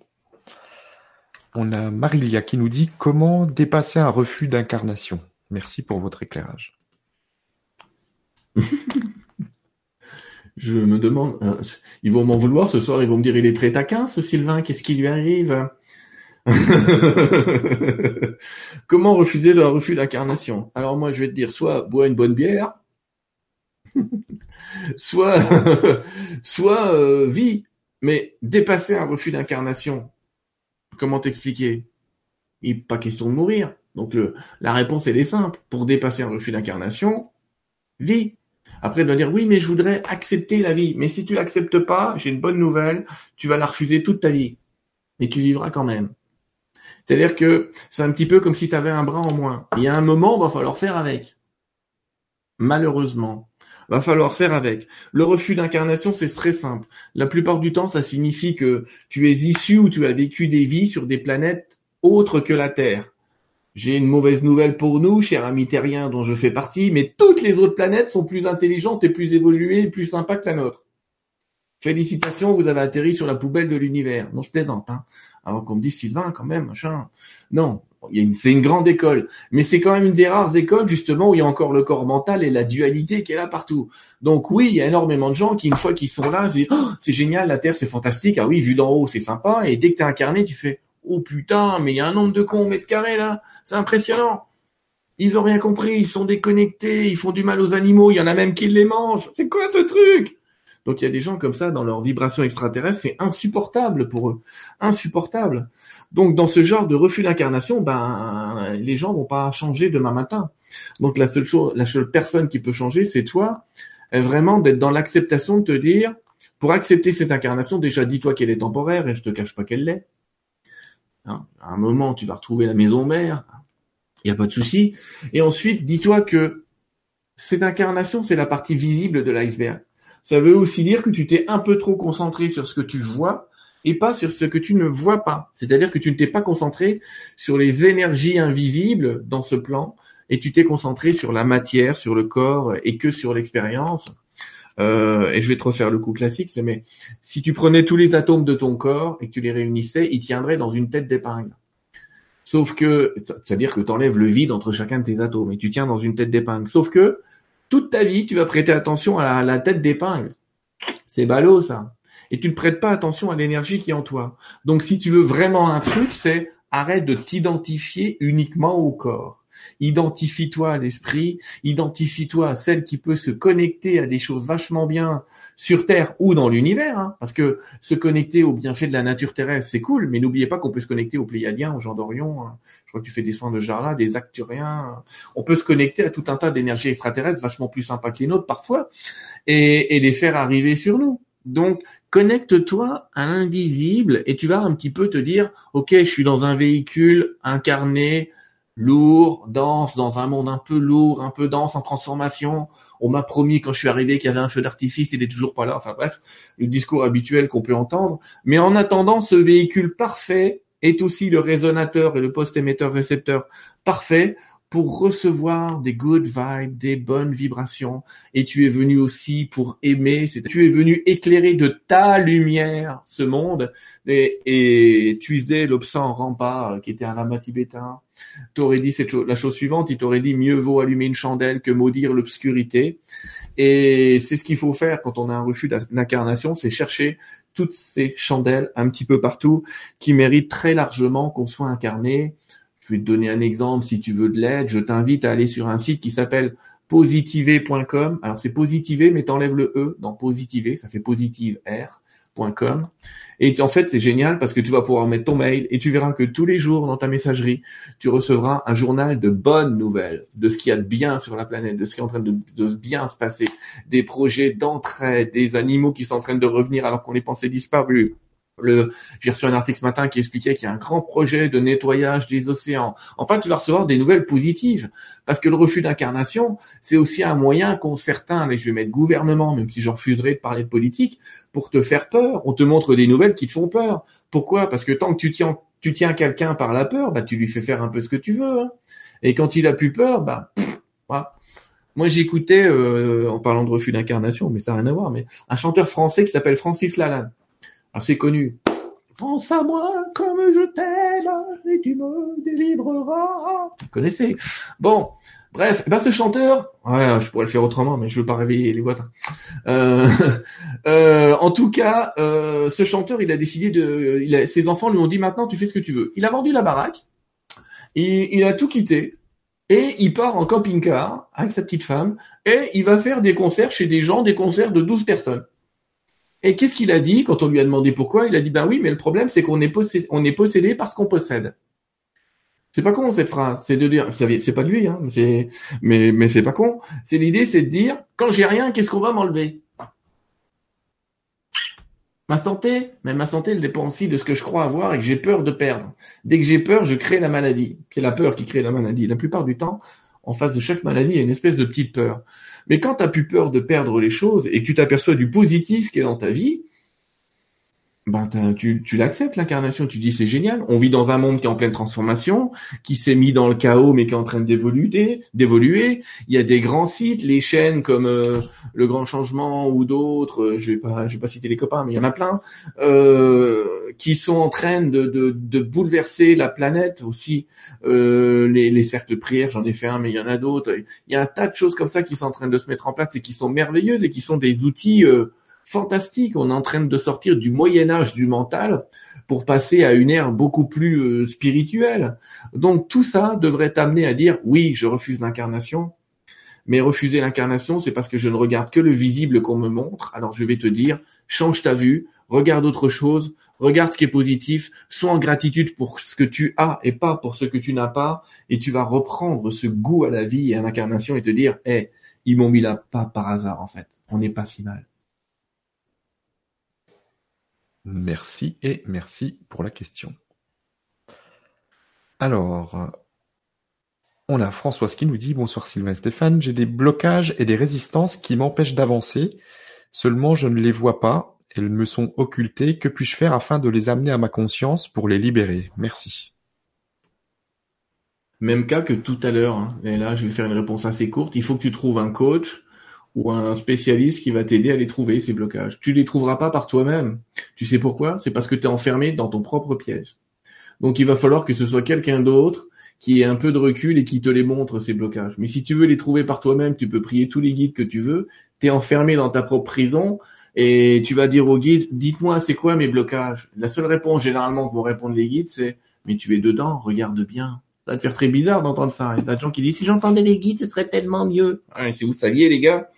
On a Marilia qui nous dit comment dépasser un refus d'incarnation? Merci pour votre éclairage. Je me demande, euh, ils vont m'en vouloir ce soir, ils vont me dire il est très taquin ce Sylvain, qu'est-ce qui lui arrive? Comment refuser le refus d'incarnation? Alors moi je vais te dire, soit bois une bonne bière, soit soit euh, vis, mais dépasser un refus d'incarnation, comment t'expliquer? Il pas question de mourir. Donc le, la réponse elle est simple. Pour dépasser un refus d'incarnation, vis. Après, doit dire oui, mais je voudrais accepter la vie. Mais si tu l'acceptes pas, j'ai une bonne nouvelle, tu vas la refuser toute ta vie. Mais tu vivras quand même. C'est-à-dire que c'est un petit peu comme si tu avais un bras en moins. Il y a un moment, va falloir faire avec. Malheureusement. Va falloir faire avec. Le refus d'incarnation, c'est très simple. La plupart du temps, ça signifie que tu es issu ou tu as vécu des vies sur des planètes autres que la Terre. J'ai une mauvaise nouvelle pour nous, cher ami terrien dont je fais partie, mais toutes les autres planètes sont plus intelligentes et plus évoluées et plus sympas que la nôtre. Félicitations, vous avez atterri sur la poubelle de l'univers. Non, je plaisante, hein. Avant qu'on me dise Sylvain, quand même, machin. Non, c'est une grande école, mais c'est quand même une des rares écoles justement où il y a encore le corps mental et la dualité qui est là partout. Donc oui, il y a énormément de gens qui une fois qu'ils sont là, oh, c'est génial, la Terre c'est fantastique. Ah oui, vu d'en haut c'est sympa. Et dès que t'es incarné, tu fais oh putain, mais il y a un nombre de cons au mètre carré là. C'est impressionnant. Ils ont rien compris, ils sont déconnectés, ils font du mal aux animaux, il y en a même qui les mangent. C'est quoi ce truc? Donc il y a des gens comme ça dans leur vibration extraterrestre, c'est insupportable pour eux, insupportable. Donc dans ce genre de refus d'incarnation, ben les gens vont pas changer demain matin. Donc la seule chose, la seule personne qui peut changer, c'est toi, vraiment d'être dans l'acceptation de te dire, pour accepter cette incarnation, déjà dis-toi qu'elle est temporaire et je te cache pas qu'elle l'est. Hein, à un moment, tu vas retrouver la maison mère, il y a pas de souci. Et ensuite, dis-toi que cette incarnation, c'est la partie visible de l'iceberg. Ça veut aussi dire que tu t'es un peu trop concentré sur ce que tu vois et pas sur ce que tu ne vois pas. C'est-à-dire que tu ne t'es pas concentré sur les énergies invisibles dans ce plan et tu t'es concentré sur la matière, sur le corps et que sur l'expérience. Euh, et je vais te refaire le coup classique, c'est mais si tu prenais tous les atomes de ton corps et que tu les réunissais, ils tiendraient dans une tête d'épingle. Sauf que, c'est-à-dire que tu enlèves le vide entre chacun de tes atomes et tu tiens dans une tête d'épingle. Sauf que toute ta vie, tu vas prêter attention à la, tête d'épingle. C'est ballot ça. Et tu ne prêtes pas attention à l'énergie qui est en toi. Donc si tu veux vraiment un truc, c'est arrête de t'identifier uniquement au corps. Identifie-toi à l'esprit, identifie-toi à celle qui peut se connecter à des choses vachement bien sur Terre ou dans l'univers, hein, parce que se connecter aux bienfaits de la nature terrestre, c'est cool, mais n'oubliez pas qu'on peut se connecter aux Pléiadiens, aux gens d'Orion, hein. je crois que tu fais des soins de ce des Acturiens, on peut se connecter à tout un tas d'énergies extraterrestres vachement plus sympas que les nôtres parfois, et, et les faire arriver sur nous. Donc, connecte-toi à l'invisible et tu vas un petit peu te dire, ok, je suis dans un véhicule incarné, lourd, dense, dans un monde un peu lourd, un peu dense, en transformation. On m'a promis quand je suis arrivé qu'il y avait un feu d'artifice, il est toujours pas là. Enfin bref, le discours habituel qu'on peut entendre. Mais en attendant, ce véhicule parfait est aussi le résonateur et le post-émetteur-récepteur parfait pour recevoir des good vibes, des bonnes vibrations. Et tu es venu aussi pour aimer. Tu es venu éclairer de ta lumière ce monde. Et, et Tuesday, l'obsent Rampa, qui était un lama tibétain, t'aurait dit la chose suivante. Il t'aurait dit mieux vaut allumer une chandelle que maudire l'obscurité. Et c'est ce qu'il faut faire quand on a un refus d'incarnation, c'est chercher toutes ces chandelles un petit peu partout qui méritent très largement qu'on soit incarné je vais te donner un exemple si tu veux de l'aide. Je t'invite à aller sur un site qui s'appelle positiver.com. Alors c'est positiver, mais t'enlèves le E dans positiver, ça fait positive R.com. Et en fait, c'est génial parce que tu vas pouvoir mettre ton mail et tu verras que tous les jours dans ta messagerie, tu recevras un journal de bonnes nouvelles, de ce qu'il y a de bien sur la planète, de ce qui est en train de, de bien se passer, des projets d'entraide, des animaux qui sont en train de revenir alors qu'on les pensait disparus, le, j'ai reçu un article ce matin qui expliquait qu'il y a un grand projet de nettoyage des océans. Enfin, tu vas recevoir des nouvelles positives, parce que le refus d'incarnation, c'est aussi un moyen qu'ont certains, et je vais mettre gouvernement, même si j'en refuserai de parler de politique, pour te faire peur. On te montre des nouvelles qui te font peur. Pourquoi? Parce que tant que tu tiens, tu tiens quelqu'un par la peur, bah tu lui fais faire un peu ce que tu veux. Hein. Et quand il a plus peur, bah voilà. Moi, j'écoutais, euh, en parlant de refus d'incarnation, mais ça n'a rien à voir, mais un chanteur français qui s'appelle Francis Lalanne assez connu. Pense à moi comme je t'aime et tu me délivreras. Vous connaissez. Bon, bref, eh ben ce chanteur, ouais, je pourrais le faire autrement, mais je veux pas réveiller les voisins. Euh, euh, en tout cas, euh, ce chanteur, il a décidé de, ses enfants lui ont dit maintenant tu fais ce que tu veux. Il a vendu la baraque, il, il a tout quitté. Et il part en camping-car avec sa petite femme et il va faire des concerts chez des gens, des concerts de 12 personnes. Et qu'est-ce qu'il a dit quand on lui a demandé pourquoi? Il a dit ben oui, mais le problème c'est qu'on est possédé, on est possédé parce qu'on possède. C'est pas con cette phrase, c'est de dire, c'est pas de lui, hein, c'est, mais mais c'est pas con. C'est l'idée, c'est de dire quand j'ai rien, qu'est-ce qu'on va m'enlever? Ma santé, mais ma santé, elle dépend aussi de ce que je crois avoir et que j'ai peur de perdre. Dès que j'ai peur, je crée la maladie. C'est la peur qui crée la maladie. La plupart du temps, en face de chaque maladie, il y a une espèce de petite peur. Mais quand tu plus peur de perdre les choses et que tu t'aperçois du positif qui est dans ta vie, ben tu, tu l'acceptes l'incarnation, tu dis c'est génial. On vit dans un monde qui est en pleine transformation, qui s'est mis dans le chaos mais qui est en train d'évoluer. D'évoluer. Il y a des grands sites, les chaînes comme euh, le Grand Changement ou d'autres. Euh, je vais pas, je vais pas citer les copains, mais il y en a plein euh, qui sont en train de, de, de bouleverser la planète aussi. Euh, les, les cercles de prière, j'en ai fait un, mais il y en a d'autres. Il y a un tas de choses comme ça qui sont en train de se mettre en place et qui sont merveilleuses et qui sont des outils fantastique. On est en train de sortir du Moyen Âge du mental pour passer à une ère beaucoup plus euh, spirituelle. Donc tout ça devrait t'amener à dire oui, je refuse l'incarnation, Mais refuser l'incarnation, c'est parce que je ne regarde que le visible qu'on me montre. Alors je vais te dire, change ta vue, regarde autre chose, regarde ce qui est positif, sois en gratitude pour ce que tu as et pas pour ce que tu n'as pas, et tu vas reprendre ce goût à la vie et à l'incarnation et te dire, hé, ils m'ont mis là pas par hasard en fait. On n'est pas si mal. Merci et merci pour la question. Alors, on a Françoise qui nous dit Bonsoir Sylvain Stéphane, j'ai des blocages et des résistances qui m'empêchent d'avancer. Seulement je ne les vois pas, elles me sont occultées. Que puis-je faire afin de les amener à ma conscience pour les libérer? Merci. Même cas que tout à l'heure. Hein. Et là, je vais faire une réponse assez courte. Il faut que tu trouves un coach ou un spécialiste qui va t'aider à les trouver, ces blocages. Tu les trouveras pas par toi-même. Tu sais pourquoi? C'est parce que tu es enfermé dans ton propre piège. Donc il va falloir que ce soit quelqu'un d'autre qui ait un peu de recul et qui te les montre, ces blocages. Mais si tu veux les trouver par toi-même, tu peux prier tous les guides que tu veux. Tu es enfermé dans ta propre prison et tu vas dire au guide, dites-moi, c'est quoi mes blocages? La seule réponse généralement que vont répondre les guides, c'est, mais tu es dedans, regarde bien. Ça va te faire très bizarre d'entendre ça. Il y a des gens qui disent, si j'entendais les guides, ce serait tellement mieux. si vous saviez, les gars,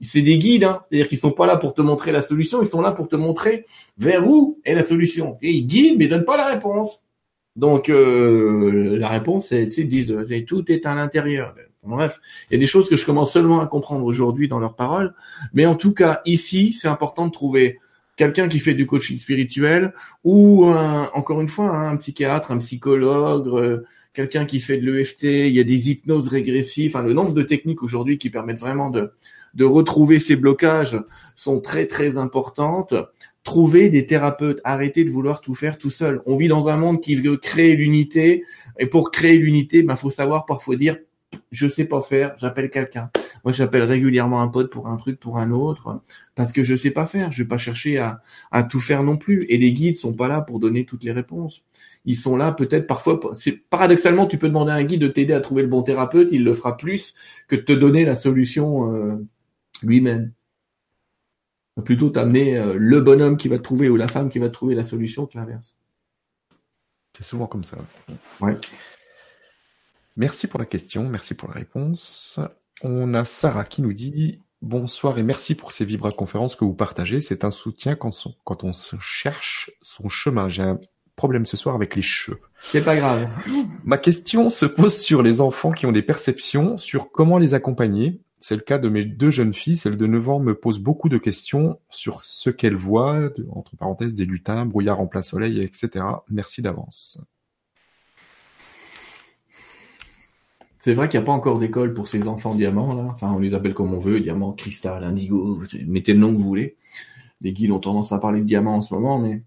c'est des guides, hein. c'est-à-dire qu'ils sont pas là pour te montrer la solution, ils sont là pour te montrer vers où est la solution. Et ils guident, mais ils donnent pas la réponse. Donc euh, la réponse, c'est, ils disent, tout est à l'intérieur. Bref, il y a des choses que je commence seulement à comprendre aujourd'hui dans leurs paroles, mais en tout cas ici, c'est important de trouver quelqu'un qui fait du coaching spirituel ou encore une fois un psychiatre, un psychologue, euh, quelqu'un qui fait de l'EFT. Il y a des hypnoses régressives. Enfin, le nombre de techniques aujourd'hui qui permettent vraiment de de retrouver ces blocages sont très très importantes. Trouver des thérapeutes, arrêtez de vouloir tout faire tout seul. On vit dans un monde qui veut créer l'unité, et pour créer l'unité, ben faut savoir parfois dire je sais pas faire, j'appelle quelqu'un. Moi, j'appelle régulièrement un pote pour un truc, pour un autre, parce que je sais pas faire. Je vais pas chercher à, tout faire non plus. Et les guides sont pas là pour donner toutes les réponses. Ils sont là peut-être parfois. Paradoxalement, tu peux demander à un guide de t'aider à trouver le bon thérapeute. Il le fera plus que de te donner la solution euh, lui-même. Plutôt t'amener euh, le bonhomme qui va te trouver ou la femme qui va te trouver la solution que l'inverse. C'est souvent comme ça. Ouais. Merci pour la question, merci pour la réponse. On a Sarah qui nous dit Bonsoir et merci pour ces vibra-conférences que vous partagez. C'est un soutien quand on, quand on cherche son chemin. J'ai un problème ce soir avec les cheveux. C'est pas grave. Ma question se pose sur les enfants qui ont des perceptions, sur comment les accompagner. C'est le cas de mes deux jeunes filles. Celle de 9 ans me pose beaucoup de questions sur ce qu'elle voit, entre parenthèses des lutins, brouillard en plein soleil, etc. Merci d'avance. C'est vrai qu'il n'y a pas encore d'école pour ces enfants diamants. Enfin, on les appelle comme on veut, diamant, cristal, indigo, mettez le nom que vous voulez. Les guides ont tendance à parler de diamant en ce moment, mais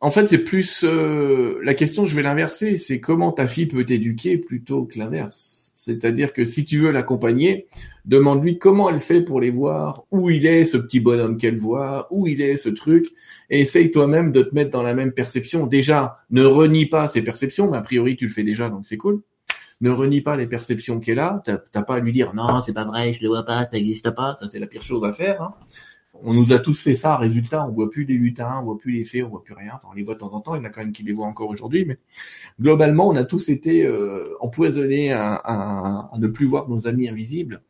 en fait, c'est plus euh, la question. Je vais l'inverser. C'est comment ta fille peut t'éduquer plutôt que l'inverse? C'est-à-dire que si tu veux l'accompagner, demande-lui comment elle fait pour les voir, où il est ce petit bonhomme qu'elle voit, où il est ce truc, et essaye toi-même de te mettre dans la même perception. Déjà, ne renie pas ses perceptions, mais a priori tu le fais déjà, donc c'est cool ne renie pas les perceptions qu'elle a. T'as pas à lui dire non, c'est pas vrai, je le vois pas, ça n'existe pas. Ça c'est la pire chose à faire. Hein. On nous a tous fait ça. Résultat, on voit plus les lutins, on voit plus les fées, on voit plus rien. Enfin, on les voit de temps en temps. Il y en a quand même qui les voient encore aujourd'hui, mais globalement, on a tous été euh, empoisonnés à, ne plus voir nos amis invisibles.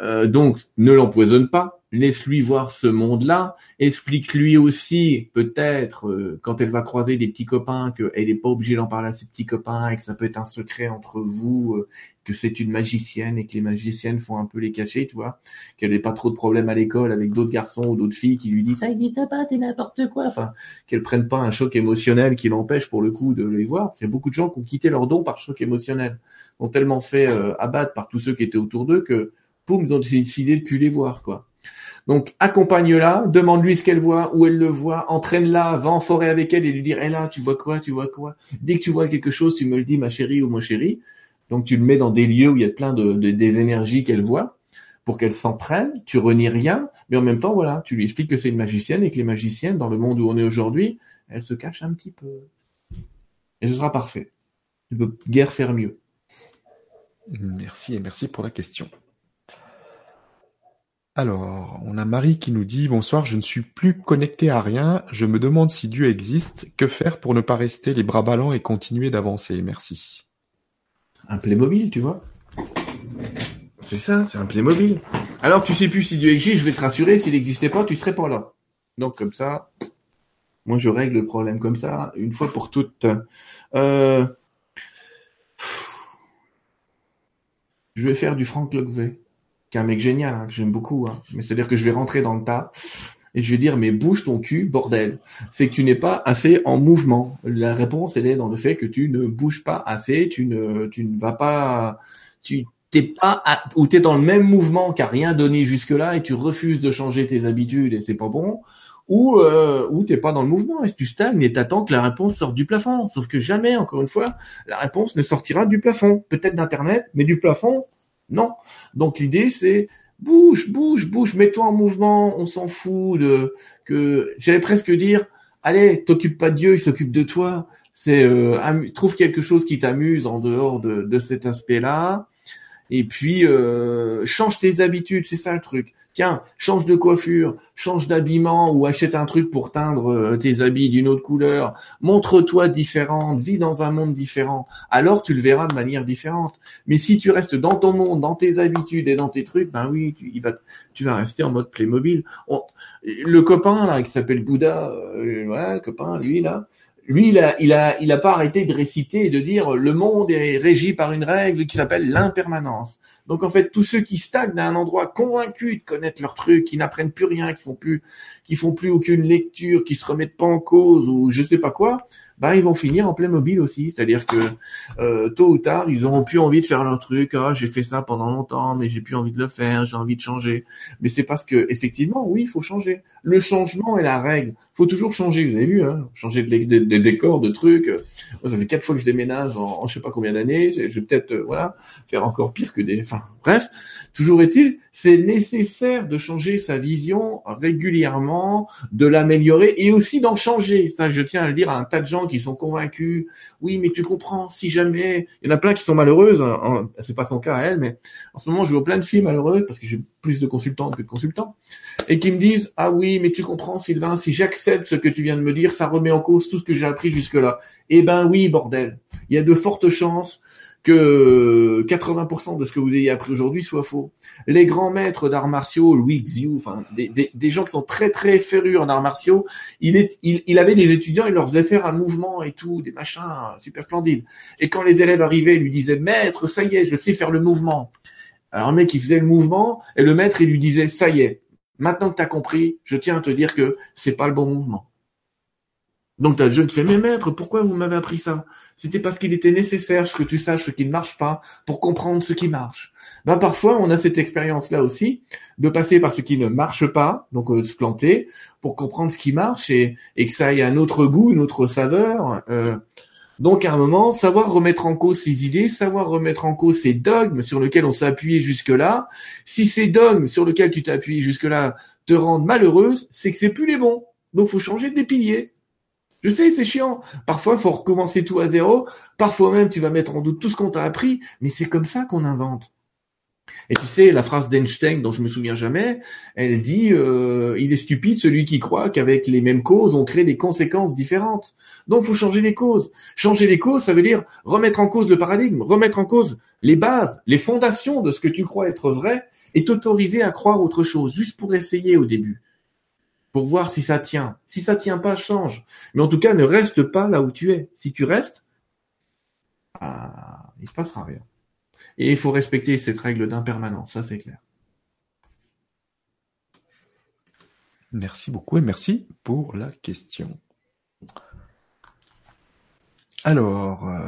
Euh, donc, ne l'empoisonne pas laisse-lui voir ce monde-là, explique-lui aussi peut-être euh, quand elle va croiser des petits copains qu'elle n'est pas obligée d'en parler à ses petits copains et que ça peut être un secret entre vous, euh, que c'est une magicienne et que les magiciennes font un peu les cacher, tu vois, qu'elle n'ait pas trop de problèmes à l'école avec d'autres garçons ou d'autres filles qui lui disent ça existe pas, c'est n'importe quoi, enfin qu'elle prenne pas un choc émotionnel qui l'empêche pour le coup de les voir. A beaucoup de gens qui ont quitté leur don par choc émotionnel, ont tellement fait euh, abattre par tous ceux qui étaient autour d'eux que poum, ils ont décidé de plus les voir, quoi. Donc accompagne-la, demande-lui ce qu'elle voit, où elle le voit, entraîne-la, va en forêt avec elle et lui dire "Eh là, tu vois quoi Tu vois quoi? Dès que tu vois quelque chose, tu me le dis, ma chérie ou mon chéri." Donc tu le mets dans des lieux où il y a plein de, des énergies qu'elle voit pour qu'elle s'entraîne. Tu renies rien, mais en même temps, voilà, tu lui expliques que c'est une magicienne et que les magiciennes, dans le monde où on est aujourd'hui, elles se cachent un petit peu. Et ce sera parfait. Tu peux guère faire mieux. Merci et merci pour la question. Alors, on a Marie qui nous dit Bonsoir, je ne suis plus connecté à rien, je me demande si Dieu existe, que faire pour ne pas rester les bras ballants et continuer d'avancer? Merci. Un Playmobil, tu vois C'est ça, c'est un Playmobil. Alors tu sais plus si Dieu existe, je vais te rassurer, s'il n'existait pas, tu serais pas là. Donc comme ça, moi je règle le problème comme ça, une fois pour toutes. Euh, Je vais faire du Frank Logvey, qui est un mec génial, hein, que j'aime beaucoup. Hein. Mais c'est-à-dire que je vais rentrer dans le tas et je vais dire mais bouge ton cul, bordel. C'est que tu n'es pas assez en mouvement. La réponse elle est dans le fait que tu ne bouges pas assez, tu ne tu ne vas pas tu t'es pas à, ou t'es dans le même mouvement qui a rien donné jusque là et tu refuses de changer tes habitudes et c'est pas bon ou euh, ou t'es pas dans le mouvement et tu stagnes et t'attends que la réponse sorte du plafond. Sauf que jamais, encore une fois, la réponse ne sortira du plafond. Peut-être d'internet, mais du plafond, non. Donc l'idée c'est bouge, bouge, bouge, mets-toi en mouvement. On s'en fout de que j'allais presque dire, allez, t'occupe pas de Dieu, il s'occupe de toi. C'est euh, trouve quelque chose qui t'amuse en dehors de, de cet aspect-là. Et puis euh, change tes habitudes, c'est ça le truc tiens, change de coiffure, change d'habillement ou achète un truc pour teindre euh, tes habits d'une autre couleur, montre-toi différente, vis dans un monde différent, alors tu le verras de manière différente. Mais si tu restes dans ton monde, dans tes habitudes et dans tes trucs, ben oui, tu, il va, tu vas rester en mode Playmobil. le copain là qui s'appelle Bouddha, euh, voilà, le copain, lui là, lui, il a, il a, il a pas arrêté de réciter et de dire le monde est régi par une règle qui s'appelle l'impermanence. Donc en fait, tous ceux qui stagnent à un endroit convaincus de connaître leur truc, qui n'apprennent plus rien, qui font plus, qui font plus aucune lecture, qui se remettent pas en cause ou je sais pas quoi, bah ils vont finir en plein mobile aussi. C'est-à-dire que euh, tôt ou tard, ils auront plus envie de faire leur truc. Ah, j'ai fait ça pendant longtemps, mais j'ai plus envie de le faire. J'ai envie de changer. Mais c'est parce que effectivement, oui, il faut changer. Le changement est la règle. Faut toujours changer. Vous avez vu, hein, changer des de, décors, de trucs. Moi, ça fait quatre fois que je déménage en, je sais pas combien d'années. Je vais peut-être euh, voilà faire encore pire que des. Enfin, bref. Toujours est-il, c'est nécessaire de changer sa vision régulièrement, de l'améliorer et aussi d'en changer. Ça, je tiens à le dire à un tas de gens qui sont convaincus. Oui, mais tu comprends, si jamais, il y en a plein qui sont malheureuses. Hein, c'est pas son cas à elle, mais en ce moment, je vois plein de filles malheureuses parce que j'ai plus de consultants que de consultants et qui me disent ah oui, mais tu comprends, Sylvain, si j'accepte ce que tu viens de me dire, ça remet en cause tout ce que j'ai appris jusque-là. Eh ben oui, bordel. Il y a de fortes chances que 80% de ce que vous ayez appris aujourd'hui soit faux. Les grands maîtres d'arts martiaux, Louis Xiu, enfin des, gens qui sont très très férus en arts martiaux, il, avait des étudiants, il leur faisait faire un mouvement et tout, des machins super splendides. Et quand les élèves arrivaient, ils lui disaient maître, ça y est, je sais faire le mouvement. Alors un mec il faisait le mouvement et le maître il lui disait ça y est, maintenant que tu as compris, je tiens à te dire que c'est pas le bon mouvement. Donc tu as jeune qui fait mais maître, pourquoi vous m'avez appris ça? C'était parce qu'il était nécessaire que tu saches ce qui ne marche pas pour comprendre ce qui marche. Ben parfois on a cette expérience là aussi de passer par ce qui ne marche pas, donc euh, se planter pour comprendre ce qui marche et, et, que ça ait un autre goût, une autre saveur. Euh, donc à un moment, savoir remettre en cause ses idées, savoir remettre en cause ces dogmes sur lesquels on s'est appuyé jusque-là. Si ces dogmes sur lesquels tu t'es appuyé jusque-là te rendent malheureuse, c'est que c'est plus les bons. Donc faut changer des piliers. Je sais, c'est chiant. Parfois, il faut recommencer tout à zéro. Parfois même, tu vas mettre en doute tout ce qu'on t'a appris. Mais c'est comme ça qu'on invente. Et tu sais, la phrase d'Einstein, dont je me souviens jamais, elle dit euh, il est stupide celui qui croit qu'avec les mêmes causes, on crée des conséquences différentes. Donc, faut changer les causes. Changer les causes, ça veut dire remettre en cause le paradigme, remettre en cause les bases, les fondations de ce que tu crois être vrai, et t'autoriser à croire autre chose, juste pour essayer au début pour voir si ça tient. Si ça tient pas, change. Mais en tout cas, ne reste pas là où tu es. Si tu restes, ah, il se passera rien. Et il faut respecter cette règle d'impermanence, ça c'est clair. Merci beaucoup et merci pour la question. Alors, euh,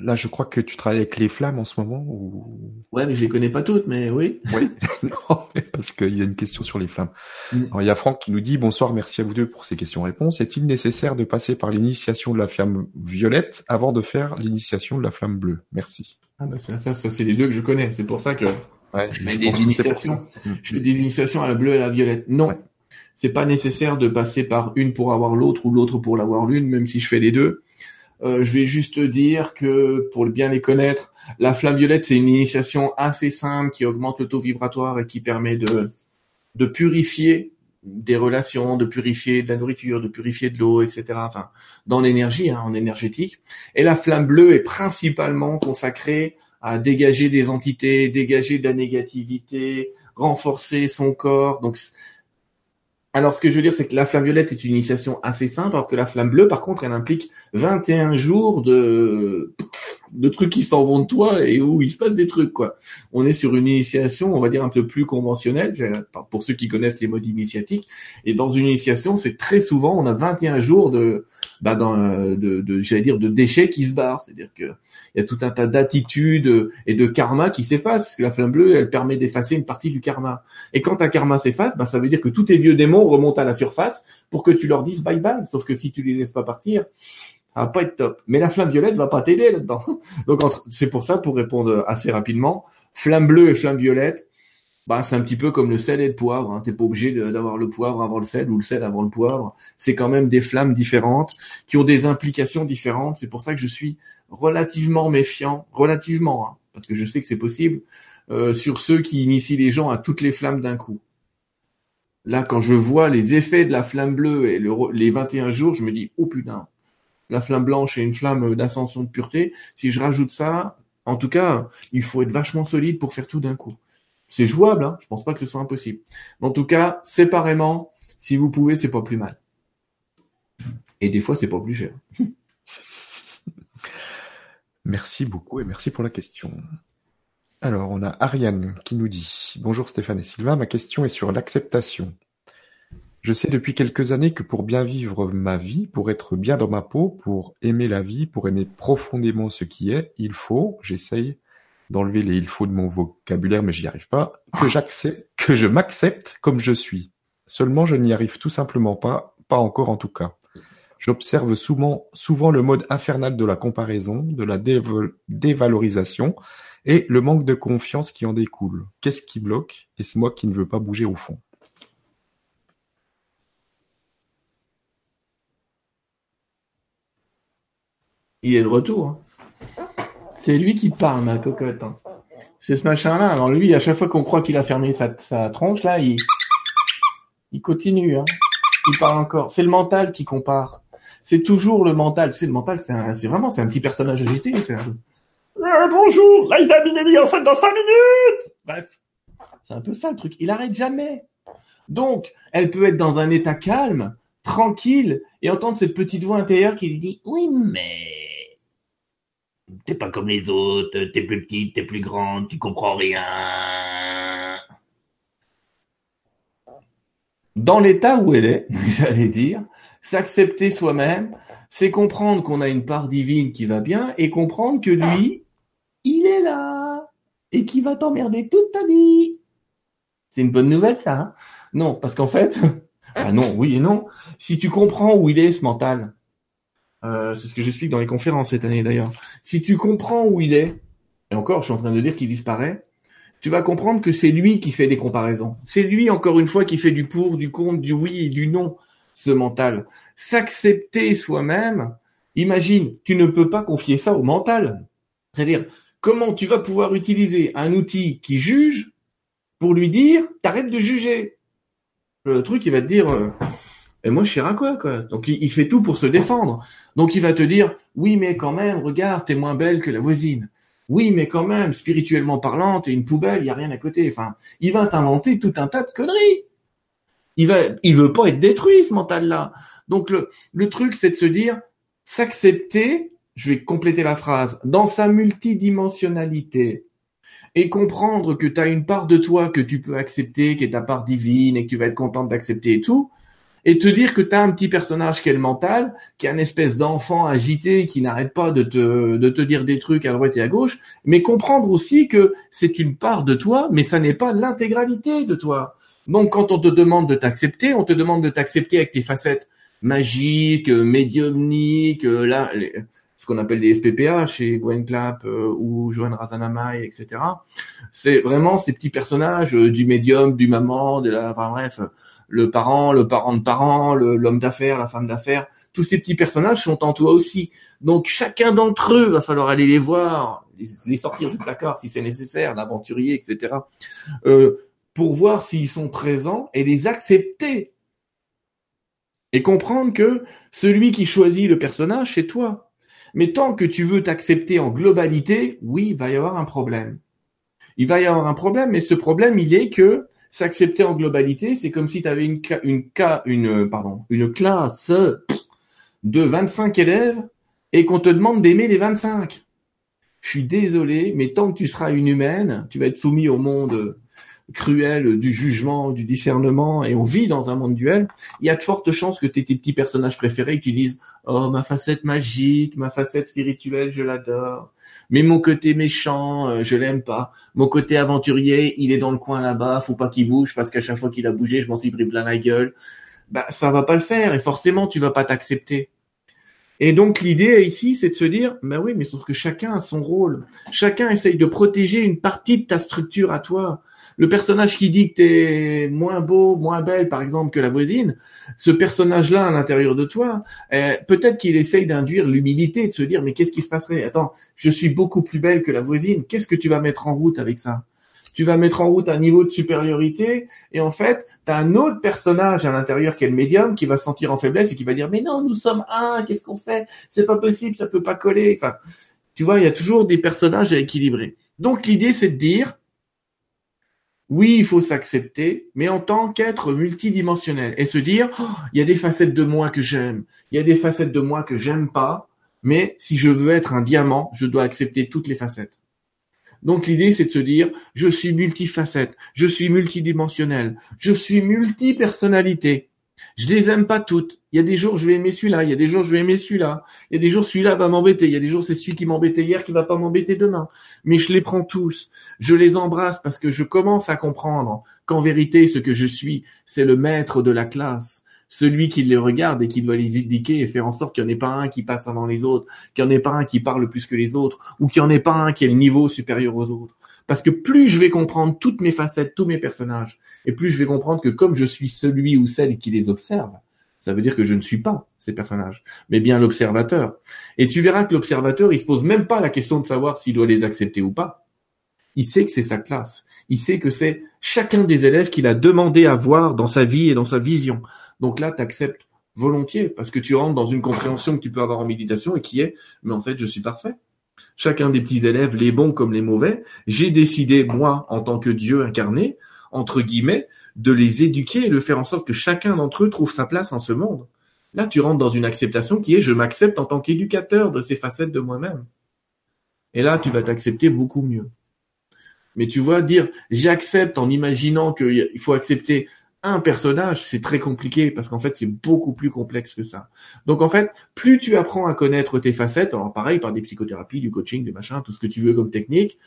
là, je crois que tu travailles avec les flammes en ce moment ou... Ouais, mais je les connais pas toutes, mais oui. Oui, non, parce qu'il y a une question sur les flammes. Mm. Alors, il y a Franck qui nous dit bonsoir, merci à vous deux pour ces questions-réponses. Est-il nécessaire de passer par l'initiation de la flamme violette avant de faire l'initiation de la flamme bleue? Merci. Ah bah ça, ça, ça c'est les deux que je connais. C'est pour ça que ouais, je fais des initiations. Je fais des initiations à la bleue et à la violette. Non, c'est pas nécessaire de passer par une pour avoir l'autre ou l'autre pour l'avoir l'une, même si je fais les deux. Euh, je vais juste dire que pour bien les connaître, la flamme violette c'est une initiation assez simple qui augmente le taux vibratoire et qui permet de de purifier des relations, de purifier de la nourriture, de purifier de l'eau, etc. Enfin, dans l'énergie, hein, en énergétique. Et la flamme bleue est principalement consacrée à dégager des entités, dégager de la négativité, renforcer son corps. Donc, alors, ce que je veux dire, c'est que la flamme violette est une initiation assez simple, alors que la flamme bleue, par contre, elle implique 21 jours de, de trucs qui s'en vont de toi et où il se passe des trucs, quoi. On est sur une initiation, on va dire, un peu plus conventionnelle, pour ceux qui connaissent les modes initiatiques. Et dans une initiation, c'est très souvent, on a 21 jours de, bah, dans, de, de j'allais dire, de déchets qui se barrent. C'est-à-dire que il y a tout un tas d'attitudes et de karma qui s'effacent, parce que la flamme bleue, elle permet d'effacer une partie du karma. Et quand un karma s'efface, bah, ça veut dire que tous tes vieux démons remontent à la surface pour que tu leur dises bye bye. Sauf que si tu les laisses pas partir, ça va pas être top. Mais la flamme violette va pas t'aider là-dedans. Donc c'est pour ça, pour répondre assez rapidement, flamme bleue et flamme violette, bah, c'est un petit peu comme le sel et le poivre. Hein. T'es pas obligé d'avoir le poivre avant le sel ou le sel avant le poivre. C'est quand même des flammes différentes qui ont des implications différentes. C'est pour ça que je suis relativement méfiant, relativement, hein, parce que je sais que c'est possible, euh, sur ceux qui initient les gens à toutes les flammes d'un coup. Là, quand je vois les effets de la flamme bleue et les 21 jours, je me dis, oh putain, la flamme blanche est une flamme d'ascension de pureté. Si je rajoute ça, en tout cas, il faut être vachement solide pour faire tout d'un coup. C'est jouable, hein je pense pas que ce soit impossible. en tout cas, séparément, si vous pouvez, c'est pas plus mal. Et des fois, c'est pas plus cher. merci beaucoup et merci pour la question. Alors, on a Ariane qui nous dit Bonjour Stéphane et Sylvain, ma question est sur l'acceptation. Je sais depuis quelques années que pour bien vivre ma vie, pour être bien dans ma peau, pour aimer la vie, pour aimer profondément ce qui est, il faut, j'essaye d'enlever les il faut de mon vocabulaire, mais j'y arrive pas, que j'accepte, que je m'accepte comme je suis. Seulement, je n'y arrive tout simplement pas, pas encore en tout cas. J'observe souvent, souvent le mode infernal de la comparaison, de la dévalorisation et le manque de confiance qui en découle. Qu'est-ce qui bloque? Et c'est moi qui ne veux pas bouger au fond? Il est de retour. Hein. C'est lui qui parle, ma cocotte. Hein. C'est ce machin-là. Alors lui, à chaque fois qu'on croit qu'il a fermé sa, sa tronche, là, il, il continue. Hein. Il parle encore. C'est le mental qui compare. C'est toujours le mental. Tu sais, le mental, c'est vraiment, c'est un petit personnage agité. Un... Euh, bonjour, Liza Minnelli enceinte dans 5 minutes Bref, c'est un peu ça le truc. Il arrête jamais. Donc, elle peut être dans un état calme, tranquille, et entendre cette petite voix intérieure qui lui dit « Oui, mais T'es pas comme les autres, t'es plus petite, t'es plus grande, tu comprends rien. Dans l'état où elle est, j'allais dire, s'accepter soi-même, c'est comprendre qu'on a une part divine qui va bien et comprendre que lui, il est là et qui va t'emmerder toute ta vie. C'est une bonne nouvelle ça. Hein? Non, parce qu'en fait, ah non, oui et non. Si tu comprends où il est ce mental, euh, c'est ce que j'explique dans les conférences cette année d'ailleurs. Si tu comprends où il est, et encore, je suis en train de dire qu'il disparaît, tu vas comprendre que c'est lui qui fait des comparaisons. C'est lui, encore une fois, qui fait du pour, du contre, du oui et du non, ce mental. S'accepter soi-même, imagine, tu ne peux pas confier ça au mental. C'est-à-dire, comment tu vas pouvoir utiliser un outil qui juge pour lui dire, t'arrêtes de juger. Le truc, il va te dire, euh, et moi, je sais quoi, quoi. Donc, il, fait tout pour se défendre. Donc, il va te dire, oui, mais quand même, regarde, t'es moins belle que la voisine. Oui, mais quand même, spirituellement parlant, t'es une poubelle, il y a rien à côté. Enfin, il va t'inventer tout un tas de conneries. Il va, il veut pas être détruit, ce mental-là. Donc, le, le truc, c'est de se dire, s'accepter, je vais compléter la phrase, dans sa multidimensionnalité, et comprendre que tu as une part de toi que tu peux accepter, qui est ta part divine, et que tu vas être contente d'accepter et tout, et te dire que tu as un petit personnage qui est le mental, qui est un espèce d'enfant agité qui n'arrête pas de te, de te dire des trucs à droite et à gauche, mais comprendre aussi que c'est une part de toi, mais ça n'est pas l'intégralité de toi. Donc quand on te demande de t'accepter, on te demande de t'accepter avec tes facettes magiques, médiumniques, là, ce qu'on appelle les SPPA chez Gwen Clapp euh, ou Joanne Razanamai, etc. C'est vraiment ces petits personnages euh, du médium, du maman, de la, enfin bref, le parent, le parent de parent, l'homme d'affaires, la femme d'affaires, tous ces petits personnages sont en toi aussi. Donc chacun d'entre eux va falloir aller les voir, les sortir du placard si c'est nécessaire, l'aventurier, etc. Euh, pour voir s'ils sont présents et les accepter. Et comprendre que celui qui choisit le personnage, c'est toi. Mais tant que tu veux t'accepter en globalité, oui, il va y avoir un problème. Il va y avoir un problème, mais ce problème, il est que s'accepter en globalité, c'est comme si tu avais une, pardon, une classe de 25 élèves et qu'on te demande d'aimer les 25. Je suis désolé, mais tant que tu seras une humaine, tu vas être soumis au monde cruel du jugement, du discernement, et on vit dans un monde duel, il y a de fortes chances que tu aies tes petits personnages préférés tu dises « Oh, ma facette magique, ma facette spirituelle, je l'adore. Mais mon côté méchant, euh, je l'aime pas. Mon côté aventurier, il est dans le coin là-bas, faut pas qu'il bouge, parce qu'à chaque fois qu'il a bougé, je m'en suis pris plein la gueule. » Bah, ça va pas le faire, et forcément, tu vas pas t'accepter. Et donc l'idée ici, c'est de se dire, bah oui, mais sauf que chacun a son rôle. Chacun essaye de protéger une partie de ta structure à toi le personnage qui dit que t'es moins beau, moins belle, par exemple, que la voisine, ce personnage-là à l'intérieur de toi, eh, peut-être qu'il essaye d'induire l'humilité, de se dire, mais qu'est-ce qui se passerait? Attends, je suis beaucoup plus belle que la voisine, qu'est-ce que tu vas mettre en route avec ça? Tu vas mettre en route un niveau de supériorité et en fait, tu as un autre personnage à l'intérieur qui est le médium qui va se sentir en faiblesse et qui va dire mais non, nous sommes un, qu'est-ce qu'on fait? C'est pas possible, ça peut pas coller. Enfin, tu vois, il y a toujours des personnages à équilibrer. Donc l'idée c'est de dire oui, il faut s'accepter, mais en tant qu'être multidimensionnel et se dire, oh, il y a des facettes de moi que j'aime, il y a des facettes de moi que j'aime pas, mais si je veux être un diamant, je dois accepter toutes les facettes. Donc l'idée, c'est de se dire, je suis multifacette, je suis multidimensionnel, je suis multipersonnalité. Je les aime pas toutes. Il y a des jours, je vais aimer celui-là. Il y a des jours, je vais aimer celui-là. Il y a des jours, celui-là va m'embêter. Il y a des jours, c'est celui qui m'embêtait hier qui va pas m'embêter demain. Mais je les prends tous. Je les embrasse parce que je commence à comprendre qu'en vérité, ce que je suis, c'est le maître de la classe. Celui qui les regarde et qui doit les indiquer et faire en sorte qu'il n'y en ait pas un qui passe avant les autres, qu'il n'y en ait pas un qui parle plus que les autres, ou qu'il n'y en ait pas un qui ait le niveau supérieur aux autres. Parce que plus je vais comprendre toutes mes facettes, tous mes personnages, et plus je vais comprendre que comme je suis celui ou celle qui les observe, ça veut dire que je ne suis pas ces personnages, mais bien l'observateur. Et tu verras que l'observateur, il se pose même pas la question de savoir s'il doit les accepter ou pas. Il sait que c'est sa classe. Il sait que c'est chacun des élèves qu'il a demandé à voir dans sa vie et dans sa vision. Donc là, tu acceptes volontiers parce que tu rentres dans une compréhension que tu peux avoir en méditation et qui est, mais en fait, je suis parfait chacun des petits élèves, les bons comme les mauvais, j'ai décidé, moi, en tant que Dieu incarné, entre guillemets, de les éduquer et de faire en sorte que chacun d'entre eux trouve sa place en ce monde. Là, tu rentres dans une acceptation qui est je m'accepte en tant qu'éducateur de ces facettes de moi-même. Et là, tu vas t'accepter beaucoup mieux. Mais tu vois, dire j'accepte en imaginant qu'il faut accepter un personnage, c'est très compliqué parce qu'en fait, c'est beaucoup plus complexe que ça. Donc en fait, plus tu apprends à connaître tes facettes, alors pareil par des psychothérapies, du coaching, des machins, tout ce que tu veux comme technique,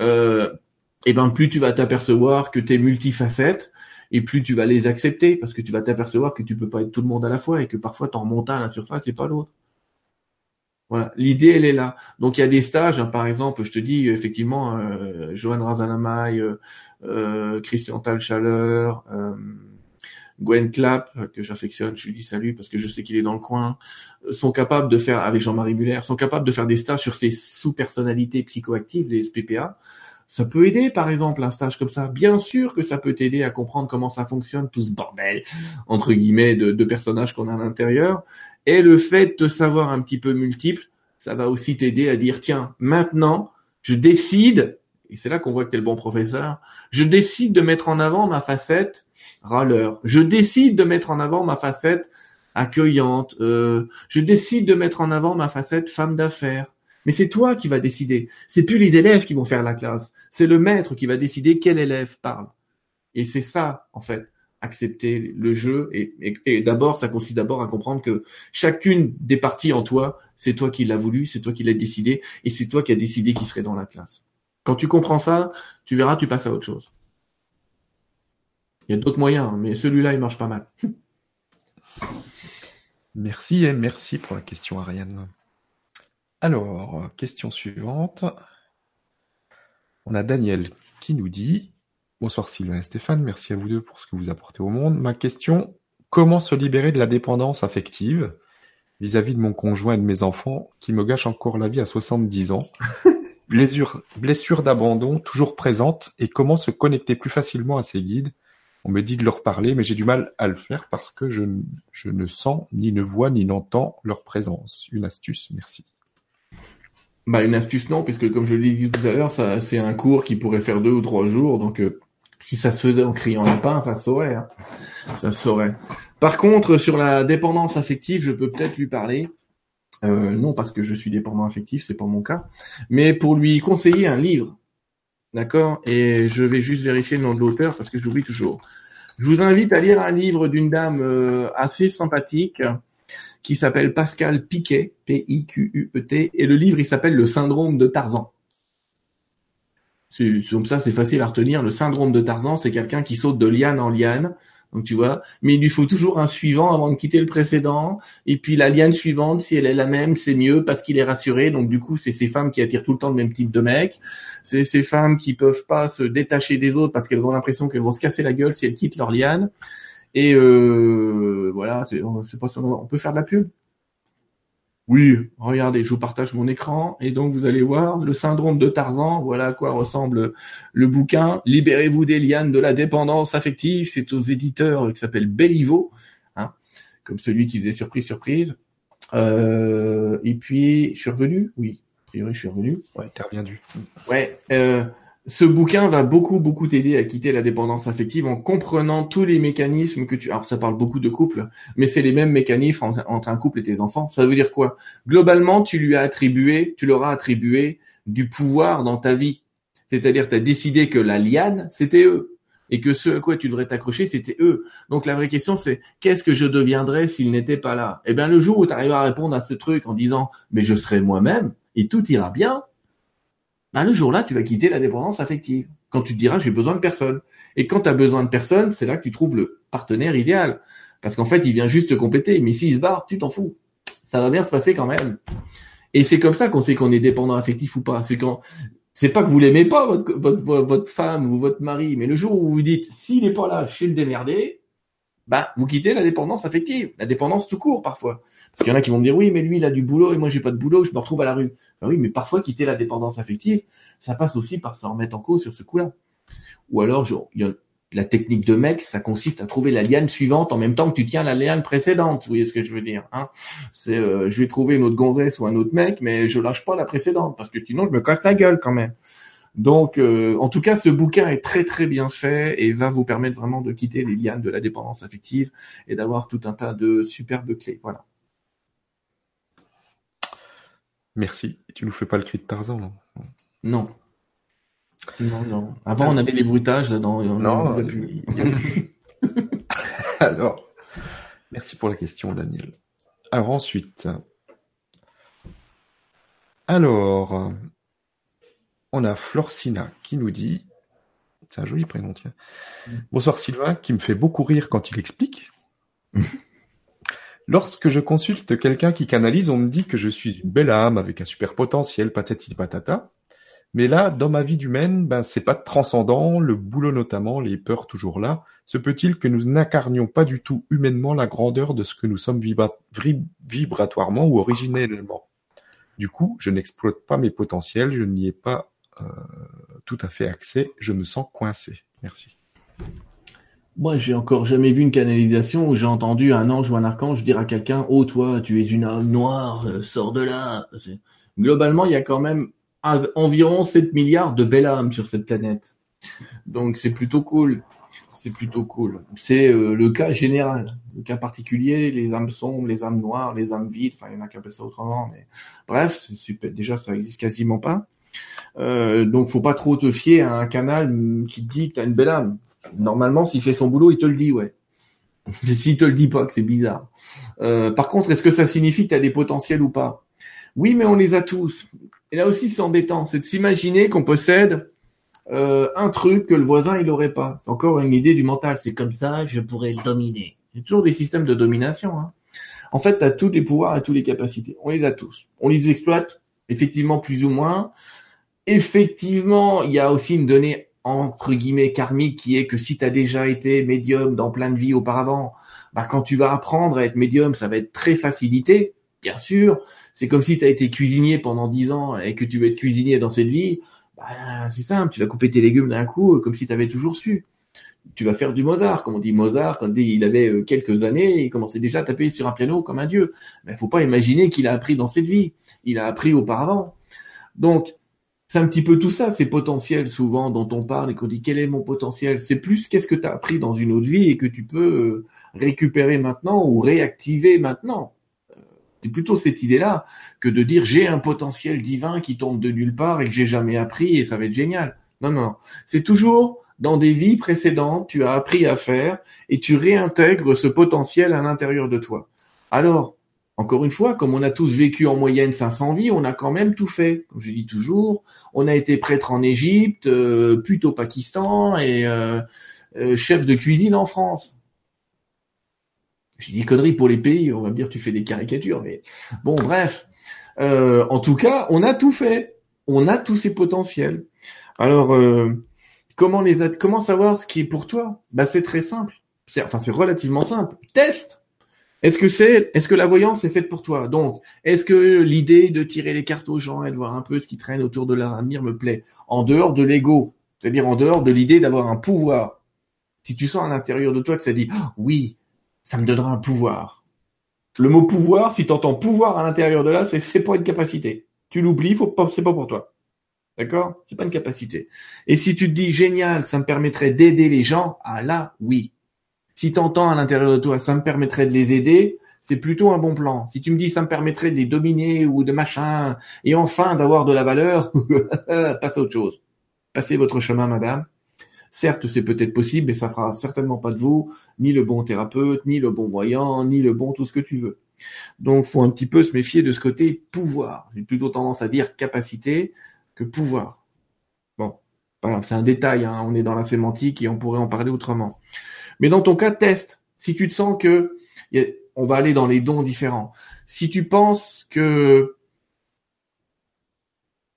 euh, et ben plus tu vas t'apercevoir que tu es multifacette et plus tu vas les accepter parce que tu vas t'apercevoir que tu peux pas être tout le monde à la fois et que parfois t'en remontes à la surface et pas l'autre. Voilà, l'idée elle est là. Donc il y a des stages, hein, par exemple, je te dis effectivement, euh, Johan Razanamay, euh, euh, Christian Talchaleur, euh, Gwen Clapp, que j'affectionne, je lui dis salut parce que je sais qu'il est dans le coin, sont capables de faire, avec Jean-Marie Muller, sont capables de faire des stages sur ces sous-personnalités psychoactives, les SPPA. Ça peut aider, par exemple, un stage comme ça. Bien sûr que ça peut t'aider à comprendre comment ça fonctionne, tout ce bordel, entre guillemets, de, de personnages qu'on a à l'intérieur. Et le fait de savoir un petit peu multiple, ça va aussi t'aider à dire, tiens, maintenant, je décide et c'est là qu'on voit que tu es le bon professeur, je décide de mettre en avant ma facette râleur. Je décide de mettre en avant ma facette accueillante. Euh, je décide de mettre en avant ma facette femme d'affaires. Mais c'est toi qui vas décider. C'est plus les élèves qui vont faire la classe. C'est le maître qui va décider quel élève parle. Et c'est ça, en fait, accepter le jeu. Et, d'abord, ça consiste d'abord à comprendre que chacune des parties en toi, c'est toi qui l'as voulu, c'est toi qui l'as décidé, et c'est toi qui as décidé qui serait dans la classe. Quand tu comprends ça, tu verras, tu passes à autre chose. Il y a d'autres moyens, mais celui-là, il marche pas mal. Merci et merci pour la question, Ariane. Alors, question suivante. On a Daniel qui nous dit Bonsoir Sylvain et Stéphane, merci à vous deux pour ce que vous apportez au monde. Ma question comment se libérer de la dépendance affective vis-à-vis -vis de mon conjoint et de mes enfants qui me gâchent encore la vie à 70 ans? Blessure, blessure d'abandon toujours présente et comment se connecter plus facilement à ces guides? On me dit de leur parler, mais j'ai du mal à le faire parce que je, je ne sens, ni ne vois, ni n'entends leur présence. Une astuce, merci. Bah une astuce non, puisque comme je l'ai dit tout à l'heure, ça c'est un cours qui pourrait faire deux ou trois jours, donc euh, si ça se faisait en criant lapin, ça saurait. Hein. Ça saurait. Par contre, sur la dépendance affective, je peux peut-être lui parler. Euh, non parce que je suis dépendant affectif, c'est pas mon cas, mais pour lui conseiller un livre. D'accord Et je vais juste vérifier le nom de l'auteur parce que j'oublie toujours. Je vous invite à lire un livre d'une dame euh, assez sympathique qui s'appelle Pascal Piquet, P-I-Q-U-E-T, et le livre il s'appelle Le syndrome de Tarzan. C'est comme ça, c'est facile à retenir. Le syndrome de Tarzan, c'est quelqu'un qui saute de liane en liane. Donc tu vois, mais il lui faut toujours un suivant avant de quitter le précédent. Et puis la liane suivante, si elle est la même, c'est mieux parce qu'il est rassuré. Donc du coup, c'est ces femmes qui attirent tout le temps le même type de mec. C'est ces femmes qui peuvent pas se détacher des autres parce qu'elles ont l'impression qu'elles vont se casser la gueule si elles quittent leur liane. Et euh, voilà, c'est, pas on peut faire de la pub. Oui, regardez, je vous partage mon écran et donc vous allez voir le syndrome de Tarzan. Voilà à quoi ressemble le bouquin. Libérez-vous des lianes de la dépendance affective. C'est aux éditeurs qui s'appelle Bellivo, hein, comme celui qui faisait surprise surprise. Euh, et puis, je suis revenu? Oui, a priori, je suis revenu. Ouais, t'es revenu. Ouais. Euh, ce bouquin va beaucoup beaucoup t'aider à quitter la dépendance affective en comprenant tous les mécanismes que tu alors ça parle beaucoup de couple mais c'est les mêmes mécanismes entre un couple et tes enfants. Ça veut dire quoi? Globalement tu lui as attribué tu leur as attribué du pouvoir dans ta vie. C'est-à-dire tu as décidé que la liane c'était eux. Et que ce à quoi tu devrais t'accrocher c'était eux. Donc la vraie question c'est qu'est-ce que je deviendrais s'ils n'étaient pas là? Eh bien le jour où tu arrives à répondre à ce truc en disant mais je serai moi-même et tout ira bien ben, le jour-là, tu vas quitter la dépendance affective. Quand tu te diras, j'ai besoin de personne. Et quand tu as besoin de personne, c'est là que tu trouves le partenaire idéal. Parce qu'en fait, il vient juste te compléter. Mais s'il se barre, tu t'en fous. Ça va bien se passer quand même. Et c'est comme ça qu'on sait qu'on est dépendant affectif ou pas. C'est quand, c'est pas que vous l'aimez pas, votre, votre, votre, femme ou votre mari, mais le jour où vous vous dites, s'il n'est pas là, je suis le démerder, bah, vous quittez la dépendance affective. La dépendance tout court, parfois. Parce qu'il y en a qui vont me dire, oui, mais lui, il a du boulot et moi, j'ai pas de boulot, je me retrouve à la rue. Ben oui, mais parfois, quitter la dépendance affective, ça passe aussi par se remettre en cause sur ce coup-là. Ou alors, y a la technique de mec, ça consiste à trouver la liane suivante en même temps que tu tiens la liane précédente. Vous voyez ce que je veux dire hein? C'est, euh, je vais trouver une autre gonzesse ou un autre mec, mais je lâche pas la précédente parce que sinon je me casse la gueule quand même. Donc, euh, en tout cas, ce bouquin est très très bien fait et va vous permettre vraiment de quitter les lianes de la dépendance affective et d'avoir tout un tas de superbes clés. Voilà. Merci. Tu nous fais pas le cri de Tarzan, non Non. Non, non. Avant, on avait les bruitages là-dedans. Non, Alors, merci pour la question, Daniel. Alors ensuite, alors, on a Florcina qui nous dit, c'est un joli prénom, tiens. Mm. Bonsoir Sylvain, qui me fait beaucoup rire quand il explique. Lorsque je consulte quelqu'un qui canalise, on me dit que je suis une belle âme avec un super potentiel, patati patata. Mais là, dans ma vie d'humaine, ben, c'est pas transcendant, le boulot notamment, les peurs toujours là. Se peut-il que nous n'incarnions pas du tout humainement la grandeur de ce que nous sommes vibratoirement ou originellement? Du coup, je n'exploite pas mes potentiels, je n'y ai pas euh, tout à fait accès, je me sens coincé. Merci. Moi, j'ai encore jamais vu une canalisation où j'ai entendu un ange ou un archange dire à quelqu'un "Oh toi, tu es une âme noire, euh, sors de là." Globalement, il y a quand même environ 7 milliards de belles âmes sur cette planète. Donc c'est plutôt cool. C'est plutôt cool. C'est euh, le cas général. Le cas particulier, les âmes sombres, les âmes noires, les âmes vides, enfin il y en a qui appellent ça autrement, mais bref, c'est super. Déjà, ça existe quasiment pas. Euh, donc faut pas trop te fier à un canal qui te dit que t'as une belle âme. Normalement, s'il fait son boulot, il te le dit, ouais. s'il te le dit pas, que c'est bizarre. Euh, par contre, est-ce que ça signifie que tu as des potentiels ou pas? Oui, mais on les a tous. Et là aussi, c'est embêtant, c'est de s'imaginer qu'on possède euh, un truc que le voisin il aurait pas. C'est encore une idée du mental. C'est comme ça, je pourrais le dominer. A toujours des systèmes de domination. Hein. En fait, tu as tous les pouvoirs et toutes les capacités. On les a tous. On les exploite, effectivement, plus ou moins. Effectivement, il y a aussi une donnée entre guillemets karmique qui est que si tu as déjà été médium dans plein de vies auparavant, bah quand tu vas apprendre à être médium, ça va être très facilité, bien sûr. C'est comme si tu as été cuisinier pendant dix ans et que tu veux être cuisinier dans cette vie, bah c'est simple, tu vas couper tes légumes d'un coup comme si tu avais toujours su. Tu vas faire du Mozart, comme on dit Mozart, quand il avait euh, quelques années, il commençait déjà à taper sur un piano comme un dieu. Mais faut pas imaginer qu'il a appris dans cette vie. Il a appris auparavant. Donc, c'est un petit peu tout ça, ces potentiels souvent dont on parle et qu'on dit quel est mon potentiel? C'est plus qu'est-ce que tu as appris dans une autre vie et que tu peux euh, récupérer maintenant ou réactiver maintenant. Euh, c'est plutôt cette idée-là que de dire j'ai un potentiel divin qui tombe de nulle part et que j'ai jamais appris et ça va être génial. Non, non, c'est toujours dans des vies précédentes, tu as appris à faire et tu réintègres ce potentiel à l'intérieur de toi. Alors, encore une fois, comme on a tous vécu en moyenne 500 vies, on a quand même tout fait. Comme je dis toujours, on a été prêtre en Égypte, euh, pute au Pakistan et euh, euh, chef de cuisine en France. J'ai dit conneries pour les pays, on va me dire tu fais des caricatures, mais bon bref. en tout cas, on a tout fait. On a tous ces potentiels. Alors, comment les comment savoir ce qui est pour toi? Bah c'est très simple. Enfin c'est relativement simple. Teste est-ce que c'est, est-ce que la voyance est faite pour toi? Donc, est-ce que l'idée de tirer les cartes aux gens et de voir un peu ce qui traîne autour de leur avenir me plaît? En dehors de l'ego, c'est-à-dire en dehors de l'idée d'avoir un pouvoir. Si tu sens à l'intérieur de toi que ça dit oh, oui, ça me donnera un pouvoir. Le mot pouvoir, si tu entends pouvoir à l'intérieur de là, c'est c'est pas une capacité. Tu l'oublies, faut pas, c'est pas pour toi. D'accord? C'est pas une capacité. Et si tu te dis génial, ça me permettrait d'aider les gens, ah là, oui, si t'entends à l'intérieur de toi, ça me permettrait de les aider, c'est plutôt un bon plan. Si tu me dis ça me permettrait de les dominer ou de machin, et enfin d'avoir de la valeur, passe à autre chose. Passez votre chemin, madame. Certes, c'est peut-être possible, mais ça fera certainement pas de vous ni le bon thérapeute, ni le bon voyant, ni le bon tout ce que tu veux. Donc, faut un petit peu se méfier de ce côté pouvoir. J'ai plutôt tendance à dire capacité que pouvoir. Bon, c'est un détail. Hein. On est dans la sémantique et on pourrait en parler autrement. Mais dans ton cas, teste. Si tu te sens que on va aller dans les dons différents. Si tu penses que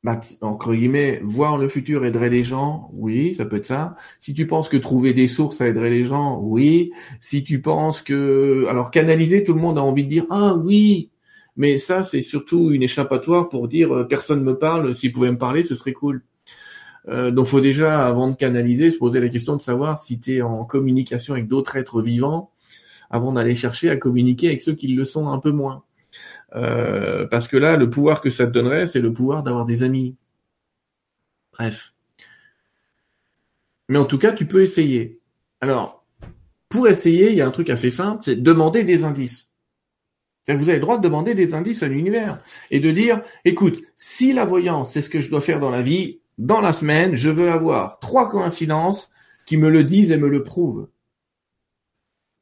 bah, entre guillemets, voir le futur aiderait les gens, oui, ça peut être ça. Si tu penses que trouver des sources aiderait les gens, oui. Si tu penses que, alors canaliser, tout le monde a envie de dire ah oui, mais ça c'est surtout une échappatoire pour dire euh, personne me parle, s'il pouvait me parler, ce serait cool. Euh, donc faut déjà, avant de canaliser, se poser la question de savoir si tu es en communication avec d'autres êtres vivants, avant d'aller chercher à communiquer avec ceux qui le sont un peu moins. Euh, parce que là, le pouvoir que ça te donnerait, c'est le pouvoir d'avoir des amis. Bref. Mais en tout cas, tu peux essayer. Alors, pour essayer, il y a un truc assez simple, c'est demander des indices. Vous avez le droit de demander des indices à l'univers et de dire, écoute, si la voyance, c'est ce que je dois faire dans la vie, dans la semaine, je veux avoir trois coïncidences qui me le disent et me le prouvent.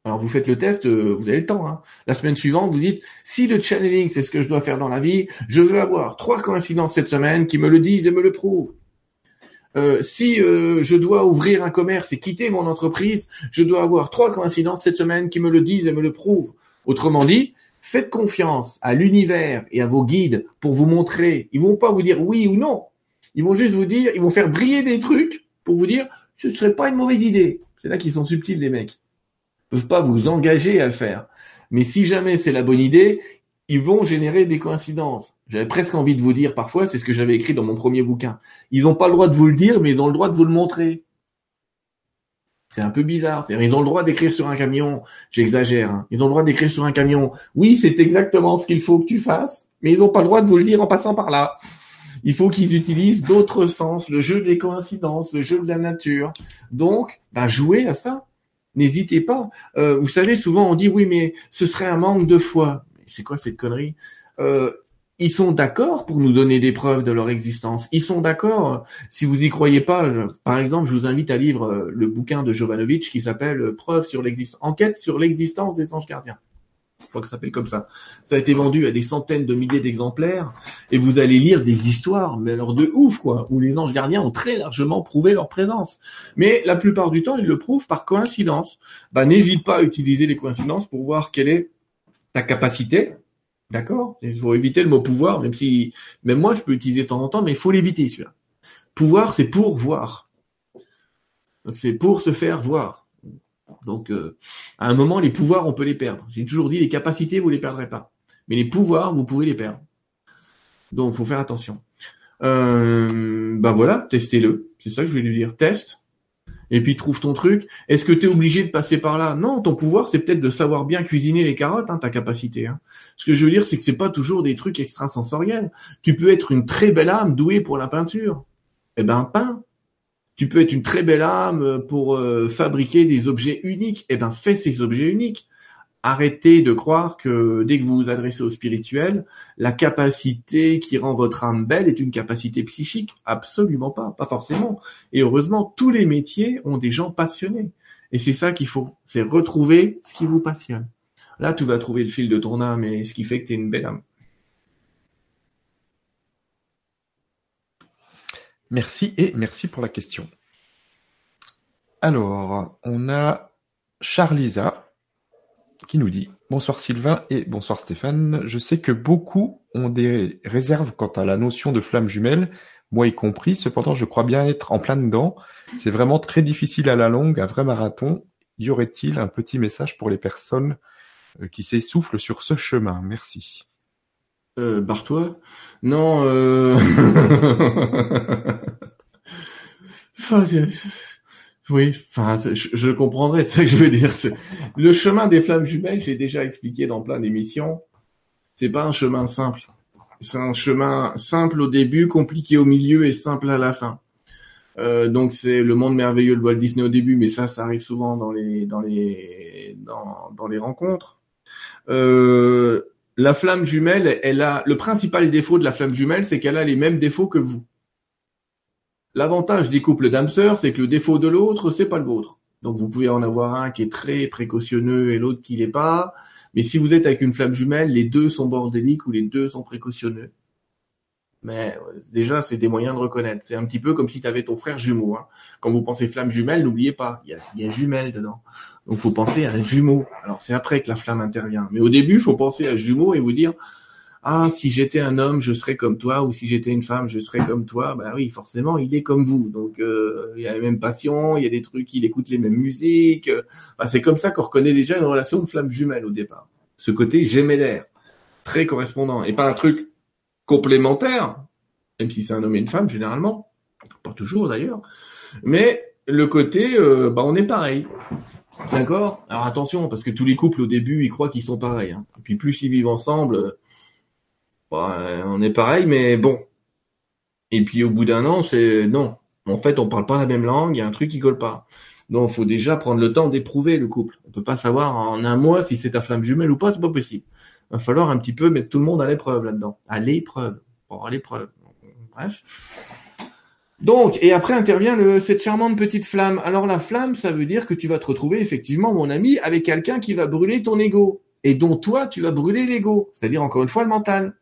Alors vous faites le test, euh, vous avez le temps. Hein. La semaine suivante, vous dites, si le channeling, c'est ce que je dois faire dans la vie, je veux avoir trois coïncidences cette semaine qui me le disent et me le prouvent. Euh, si euh, je dois ouvrir un commerce et quitter mon entreprise, je dois avoir trois coïncidences cette semaine qui me le disent et me le prouvent. Autrement dit, faites confiance à l'univers et à vos guides pour vous montrer. Ils vont pas vous dire oui ou non. Ils vont juste vous dire, ils vont faire briller des trucs pour vous dire, ce serait pas une mauvaise idée. C'est là qu'ils sont subtils, les mecs. Ils peuvent pas vous engager à le faire. Mais si jamais c'est la bonne idée, ils vont générer des coïncidences. J'avais presque envie de vous dire parfois, c'est ce que j'avais écrit dans mon premier bouquin. Ils n'ont pas le droit de vous le dire, mais ils ont le droit de vous le montrer. C'est un peu bizarre. Ils ont le droit d'écrire sur un camion. J'exagère. Hein. Ils ont le droit d'écrire sur un camion. Oui, c'est exactement ce qu'il faut que tu fasses, mais ils n'ont pas le droit de vous le dire en passant par là. Il faut qu'ils utilisent d'autres sens, le jeu des coïncidences, le jeu de la nature. Donc, bah, jouez à ça. N'hésitez pas. Euh, vous savez, souvent on dit oui, mais ce serait un manque de foi. C'est quoi cette connerie? Euh, Ils sont d'accord pour nous donner des preuves de leur existence. Ils sont d'accord. Si vous y croyez pas, par exemple, je vous invite à lire euh, le bouquin de Jovanovic qui s'appelle Preuve sur l'existence, enquête sur l'existence des anges gardiens crois que ça s'appelle comme ça. Ça a été vendu à des centaines de milliers d'exemplaires, et vous allez lire des histoires, mais alors de ouf, quoi, où les anges gardiens ont très largement prouvé leur présence. Mais la plupart du temps, ils le prouvent par coïncidence. Bah, n'hésite pas à utiliser les coïncidences pour voir quelle est ta capacité. D'accord? Il faut éviter le mot pouvoir, même si, même moi, je peux l'utiliser de temps en temps, mais il faut l'éviter, celui-là. Pouvoir, c'est pour voir. Donc, c'est pour se faire voir. Donc, euh, à un moment, les pouvoirs, on peut les perdre. J'ai toujours dit, les capacités, vous les perdrez pas. Mais les pouvoirs, vous pouvez les perdre. Donc, faut faire attention. Euh, ben voilà, testez-le. C'est ça que je vais lui dire. Teste. et puis trouve ton truc. Est-ce que tu es obligé de passer par là? Non, ton pouvoir, c'est peut-être de savoir bien cuisiner les carottes, hein, ta capacité. Hein. Ce que je veux dire, c'est que c'est pas toujours des trucs extrasensoriels. Tu peux être une très belle âme douée pour la peinture. Eh ben, peins. Tu peux être une très belle âme pour euh, fabriquer des objets uniques. Eh ben, fais ces objets uniques. Arrêtez de croire que dès que vous vous adressez au spirituel, la capacité qui rend votre âme belle est une capacité psychique. Absolument pas, pas forcément. Et heureusement, tous les métiers ont des gens passionnés. Et c'est ça qu'il faut, c'est retrouver ce qui vous passionne. Là, tu vas trouver le fil de ton âme et ce qui fait que tu es une belle âme. Merci et merci pour la question. Alors, on a Charlisa qui nous dit Bonsoir Sylvain et bonsoir Stéphane. Je sais que beaucoup ont des réserves quant à la notion de flamme jumelle, moi y compris. Cependant, je crois bien être en plein dedans. C'est vraiment très difficile à la longue, un vrai marathon. Y aurait-il un petit message pour les personnes euh, qui s'essoufflent sur ce chemin? Merci. Euh, Bartois Non. Euh... Oui, enfin, je, comprendrais, c'est que je veux dire. Le chemin des flammes jumelles, j'ai déjà expliqué dans plein d'émissions, c'est pas un chemin simple. C'est un chemin simple au début, compliqué au milieu et simple à la fin. Euh, donc c'est le monde merveilleux de Walt Disney au début, mais ça, ça arrive souvent dans les dans les dans les rencontres. Euh, la flamme jumelle, elle a le principal défaut de la flamme jumelle, c'est qu'elle a les mêmes défauts que vous. L'avantage des couples d'âmes sœurs, c'est que le défaut de l'autre, c'est pas le vôtre. Donc vous pouvez en avoir un qui est très précautionneux et l'autre qui l'est pas. Mais si vous êtes avec une flamme jumelle, les deux sont bordéliques ou les deux sont précautionneux. Mais déjà, c'est des moyens de reconnaître. C'est un petit peu comme si tu avais ton frère jumeau. Hein. Quand vous pensez flamme jumelle, n'oubliez pas, il y a, y a jumelle dedans. Donc faut penser à un jumeau. Alors c'est après que la flamme intervient. Mais au début, faut penser à jumeau et vous dire, ah si j'étais un homme je serais comme toi ou si j'étais une femme je serais comme toi bah oui forcément il est comme vous donc euh, il y a les mêmes passions il y a des trucs il écoute les mêmes musiques bah, c'est comme ça qu'on reconnaît déjà une relation de flamme jumelle au départ ce côté gémellaire très correspondant et pas un truc complémentaire même si c'est un homme et une femme généralement pas toujours d'ailleurs mais le côté euh, bah on est pareil D'accord? Alors attention, parce que tous les couples au début, ils croient qu'ils sont pareils. Hein. Et puis plus ils vivent ensemble, bah, on est pareil, mais bon. Et puis au bout d'un an, c'est non. En fait, on parle pas la même langue, il y a un truc qui colle pas. Donc, faut déjà prendre le temps d'éprouver le couple. On peut pas savoir en un mois si c'est ta flamme jumelle ou pas, c'est pas possible. Va falloir un petit peu mettre tout le monde à l'épreuve là-dedans. À l'épreuve. Bon, à l'épreuve. Bref. Donc, et après intervient cette charmante petite flamme. Alors la flamme, ça veut dire que tu vas te retrouver effectivement, mon ami, avec quelqu'un qui va brûler ton ego et dont toi, tu vas brûler l'ego, c'est-à-dire encore une fois le mental.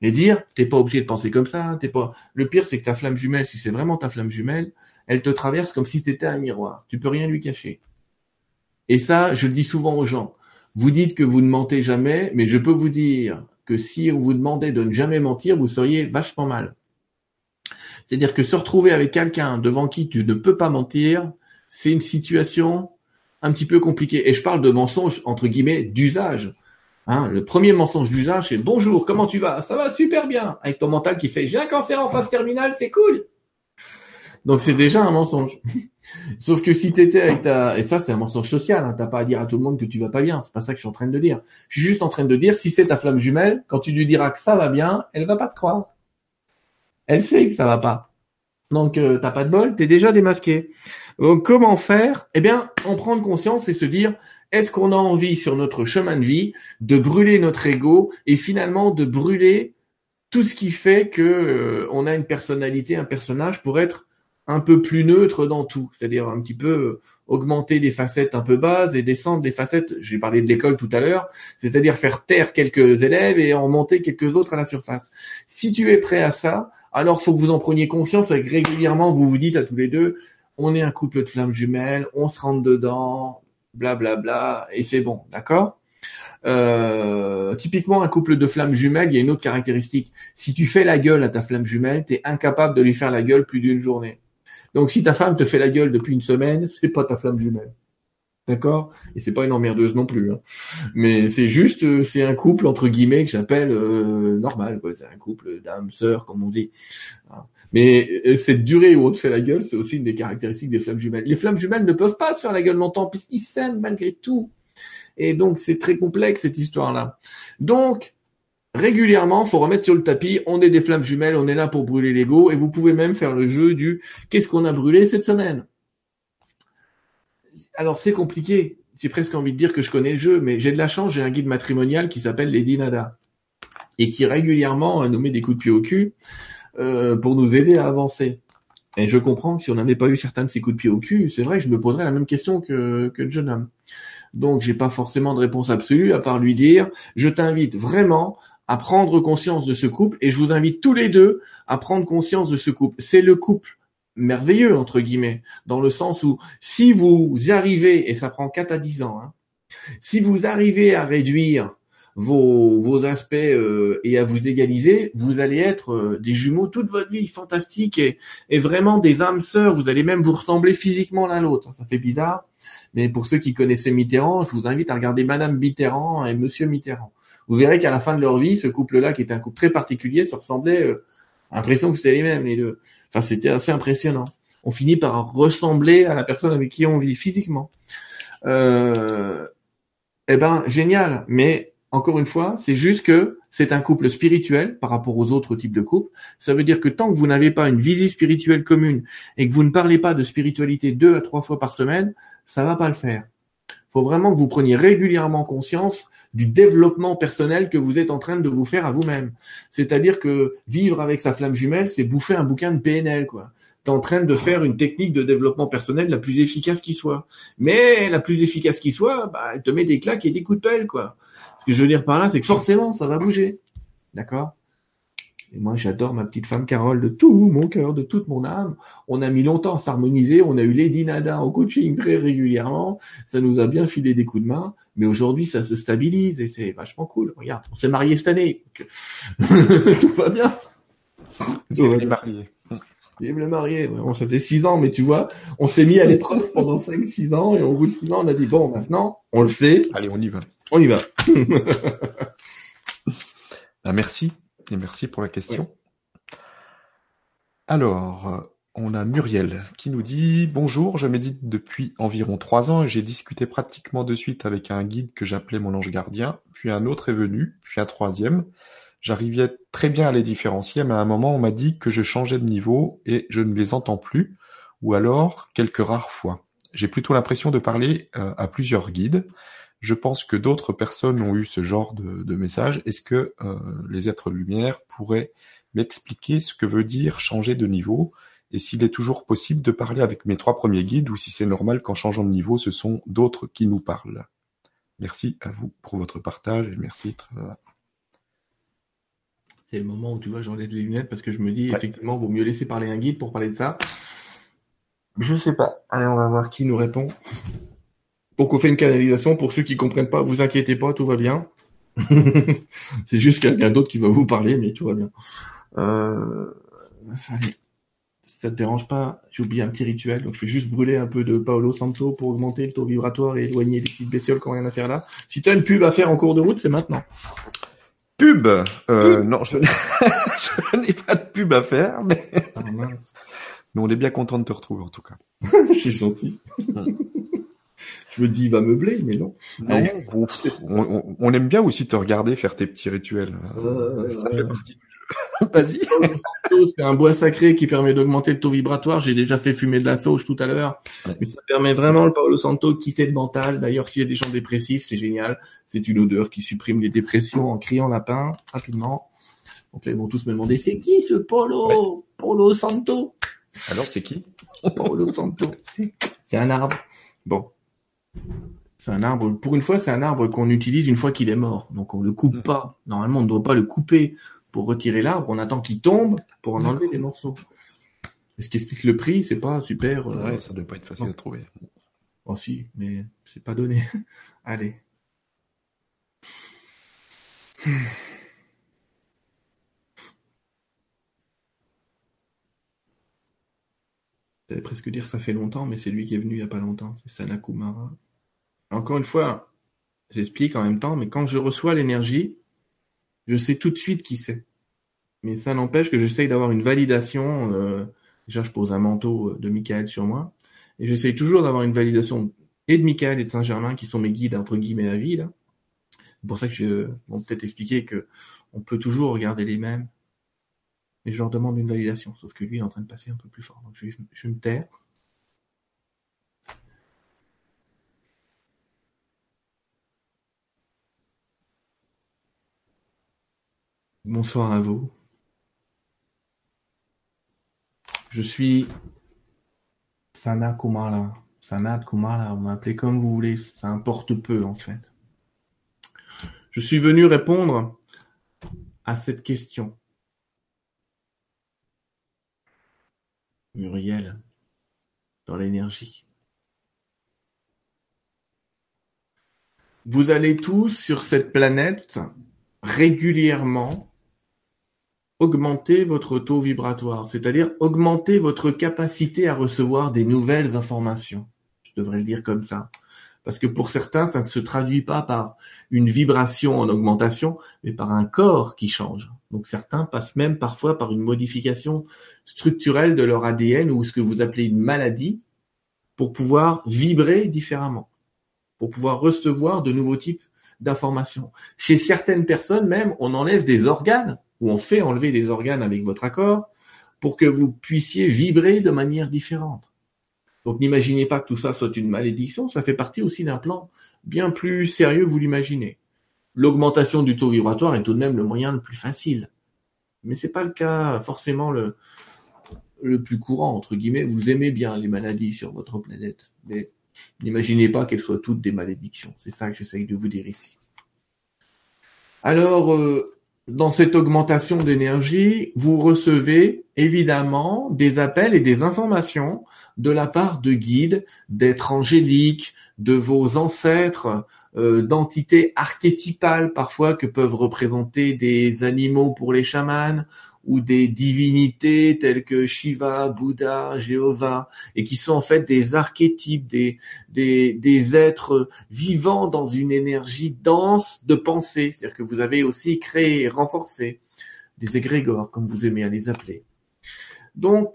Et dire, t'es pas obligé de penser comme ça, t'es pas. Le pire, c'est que ta flamme jumelle, si c'est vraiment ta flamme jumelle, elle te traverse comme si t'étais un miroir. Tu peux rien lui cacher. Et ça, je le dis souvent aux gens. Vous dites que vous ne mentez jamais, mais je peux vous dire que si on vous demandait de ne jamais mentir, vous seriez vachement mal. C'est-à-dire que se retrouver avec quelqu'un devant qui tu ne peux pas mentir, c'est une situation un petit peu compliquée. Et je parle de mensonge entre guillemets d'usage. Hein, le premier mensonge d'usage, c'est bonjour, comment tu vas? Ça va super bien. Avec ton mental qui fait j'ai un cancer en phase terminale, c'est cool. Donc c'est déjà un mensonge. Sauf que si t'étais avec ta et ça c'est un mensonge social, hein, t'as pas à dire à tout le monde que tu vas pas bien. C'est pas ça que je suis en train de dire. Je suis juste en train de dire si c'est ta flamme jumelle, quand tu lui diras que ça va bien, elle va pas te croire. Elle sait que ça va pas. Donc euh, t'as pas de bol, t'es déjà démasqué. Donc comment faire? Eh bien, en prendre conscience et se dire est-ce qu'on a envie sur notre chemin de vie de brûler notre ego et finalement de brûler tout ce qui fait que euh, on a une personnalité, un personnage pour être un peu plus neutre dans tout, c'est-à-dire un petit peu euh, augmenter des facettes un peu basses et descendre des facettes, j'ai parlé de l'école tout à l'heure, c'est-à-dire faire taire quelques élèves et en monter quelques autres à la surface. Si tu es prêt à ça, alors faut que vous en preniez conscience et que régulièrement vous vous dites à tous les deux, on est un couple de flammes jumelles, on se rentre dedans, blablabla, bla, bla, et c'est bon, d'accord? Euh, typiquement, un couple de flammes jumelles, il y a une autre caractéristique. Si tu fais la gueule à ta flamme jumelle, tu es incapable de lui faire la gueule plus d'une journée. Donc, si ta femme te fait la gueule depuis une semaine, c'est pas ta flamme jumelle. D'accord? Et c'est pas une emmerdeuse non plus. Hein. Mais c'est juste, euh, c'est un couple entre guillemets que j'appelle euh, normal. C'est un couple d'âmes sœurs, comme on dit. Mais euh, cette durée où on te fait la gueule, c'est aussi une des caractéristiques des flammes jumelles. Les flammes jumelles ne peuvent pas se faire la gueule longtemps puisqu'ils s'aiment malgré tout. Et donc c'est très complexe cette histoire-là. Donc régulièrement, faut remettre sur le tapis, on est des flammes jumelles, on est là pour brûler l'ego, et vous pouvez même faire le jeu du qu'est-ce qu'on a brûlé cette semaine? Alors c'est compliqué. J'ai presque envie de dire que je connais le jeu, mais j'ai de la chance, j'ai un guide matrimonial qui s'appelle Lady Nada et qui régulièrement nous met des coups de pied au cul euh, pour nous aider à avancer. Et je comprends que si on n'avait pas eu certains de ces coups de pied au cul, c'est vrai je me poserais la même question que, que le jeune homme. Donc j'ai pas forcément de réponse absolue à part lui dire je t'invite vraiment à prendre conscience de ce couple et je vous invite tous les deux à prendre conscience de ce couple. C'est le couple merveilleux entre guillemets dans le sens où si vous arrivez et ça prend 4 à 10 ans hein, si vous arrivez à réduire vos, vos aspects euh, et à vous égaliser, vous allez être euh, des jumeaux toute votre vie, fantastique et, et vraiment des âmes sœurs. Vous allez même vous ressembler physiquement l'un l'autre. Ça fait bizarre, mais pour ceux qui connaissaient Mitterrand, je vous invite à regarder Madame Mitterrand et Monsieur Mitterrand. Vous verrez qu'à la fin de leur vie, ce couple-là, qui était un couple très particulier, se ressemblait. Euh, impression que c'était les mêmes les deux. Enfin, c'était assez impressionnant. On finit par ressembler à la personne avec qui on vit physiquement. Euh, eh ben, génial. Mais encore une fois, c'est juste que c'est un couple spirituel par rapport aux autres types de couples. Ça veut dire que tant que vous n'avez pas une visée spirituelle commune et que vous ne parlez pas de spiritualité deux à trois fois par semaine, ça va pas le faire. Faut vraiment que vous preniez régulièrement conscience du développement personnel que vous êtes en train de vous faire à vous-même. C'est-à-dire que vivre avec sa flamme jumelle, c'est bouffer un bouquin de PNL, quoi. T'es en train de faire une technique de développement personnel la plus efficace qui soit. Mais la plus efficace qui soit, bah, elle te met des claques et des coups de pelle, quoi. Ce que je veux dire par là, c'est que forcément, ça va bouger. D'accord? Et moi, j'adore ma petite femme Carole de tout mon cœur, de toute mon âme. On a mis longtemps à s'harmoniser. On a eu Lady Nada en coaching très régulièrement. Ça nous a bien filé des coups de main. Mais aujourd'hui, ça se stabilise et c'est vachement cool. Regarde, on s'est marié cette année. tout va bien. Tout va bien. marié. Vive le marié. Bon, ça faisait six ans, mais tu vois, on s'est mis à l'épreuve pendant cinq, six ans et au bout de six ans, on a dit bon, maintenant, on le sait. Allez, on y va. On y va. Ah, merci et merci pour la question. Alors, on a Muriel qui nous dit bonjour, je médite depuis environ trois ans et j'ai discuté pratiquement de suite avec un guide que j'appelais mon ange gardien, puis un autre est venu, puis un troisième. J'arrivais très bien à les différencier, mais à un moment on m'a dit que je changeais de niveau et je ne les entends plus, ou alors quelques rares fois. J'ai plutôt l'impression de parler euh, à plusieurs guides. Je pense que d'autres personnes ont eu ce genre de, de message. Est-ce que euh, les êtres lumière pourraient m'expliquer ce que veut dire changer de niveau et s'il est toujours possible de parler avec mes trois premiers guides ou si c'est normal qu'en changeant de niveau, ce sont d'autres qui nous parlent? Merci à vous pour votre partage et merci. C'est le moment où tu vois, j'enlève les lunettes parce que je me dis, effectivement, vaut mieux laisser parler un guide pour parler de ça. Je sais pas. Allez, on va voir qui nous répond pour qu'on fait une canalisation. Pour ceux qui comprennent pas, vous inquiétez pas, tout va bien. c'est juste quelqu'un d'autre qui va vous parler, mais tout va bien. Euh... Allez, si ça te dérange pas, j'ai oublié un petit rituel, donc je vais juste brûler un peu de Paolo Santo pour augmenter le taux vibratoire et éloigner les petites bestioles qui n'ont rien à faire là. Si tu as une pub à faire en cours de route, c'est maintenant. Pub, euh, pub. Non, je n'ai pas de pub à faire, mais... Ah, mais on est bien content de te retrouver en tout cas. c'est gentil. Je me dis, il va meubler, mais non. non on, on, aime bien aussi te regarder faire tes petits rituels. Euh, ça fait partie du jeu. Vas-y. C'est un bois sacré qui permet d'augmenter le taux vibratoire. J'ai déjà fait fumer de la sauge tout à l'heure. Mais ça permet vraiment le Paolo Santo de quitter le mental. D'ailleurs, s'il y a des gens dépressifs, c'est génial. C'est une odeur qui supprime les dépressions en criant lapin rapidement. Donc là, ils vont tous me demander, c'est qui ce Polo? Polo Santo? Alors, c'est qui? Paolo Santo. C'est un arbre. Bon. C'est un arbre, pour une fois, c'est un arbre qu'on utilise une fois qu'il est mort. Donc on le coupe mm. pas. Normalement, on ne doit pas le couper pour retirer l'arbre. On attend qu'il tombe pour en enlever les morceaux. ce qui explique le prix, c'est pas super. Euh, ouais, ça doit pas être facile à trouver. Bon, si, mais c'est pas donné. Allez. J'allais presque dire ça fait longtemps, mais c'est lui qui est venu il y a pas longtemps. C'est Sanakumara. Encore une fois, j'explique en même temps, mais quand je reçois l'énergie, je sais tout de suite qui c'est. mais ça n'empêche que j'essaye d'avoir une validation. Euh, déjà, je pose un manteau de Michael sur moi, et j'essaye toujours d'avoir une validation et de Michael et de Saint-Germain, qui sont mes guides entre guillemets à vie. C'est pour ça que je vais peut-être expliquer que on peut toujours regarder les mêmes, mais je leur demande une validation. Sauf que lui est en train de passer un peu plus fort, donc je je me taire. Bonsoir à vous. Je suis Sanat Kumala. Sanat Kumala, on m'appelez comme vous voulez, ça importe peu en fait. Je suis venu répondre à cette question. Muriel, dans l'énergie. Vous allez tous sur cette planète régulièrement augmenter votre taux vibratoire, c'est-à-dire augmenter votre capacité à recevoir des nouvelles informations. Je devrais le dire comme ça. Parce que pour certains, ça ne se traduit pas par une vibration en augmentation, mais par un corps qui change. Donc certains passent même parfois par une modification structurelle de leur ADN ou ce que vous appelez une maladie pour pouvoir vibrer différemment, pour pouvoir recevoir de nouveaux types d'informations. Chez certaines personnes même, on enlève des organes ou on fait enlever des organes avec votre accord pour que vous puissiez vibrer de manière différente. Donc n'imaginez pas que tout ça soit une malédiction, ça fait partie aussi d'un plan bien plus sérieux que vous l'imaginez. L'augmentation du taux vibratoire est tout de même le moyen le plus facile. Mais c'est pas le cas forcément le, le plus courant, entre guillemets. Vous aimez bien les maladies sur votre planète, mais n'imaginez pas qu'elles soient toutes des malédictions. C'est ça que j'essaye de vous dire ici. Alors, euh, dans cette augmentation d'énergie, vous recevez évidemment des appels et des informations de la part de guides, d'êtres angéliques, de vos ancêtres, euh, d'entités archétypales parfois que peuvent représenter des animaux pour les chamans ou des divinités telles que Shiva, Bouddha, Jéhovah, et qui sont en fait des archétypes, des, des, des êtres vivants dans une énergie dense de pensée, c'est-à-dire que vous avez aussi créé et renforcé des égrégores, comme vous aimez à les appeler. Donc,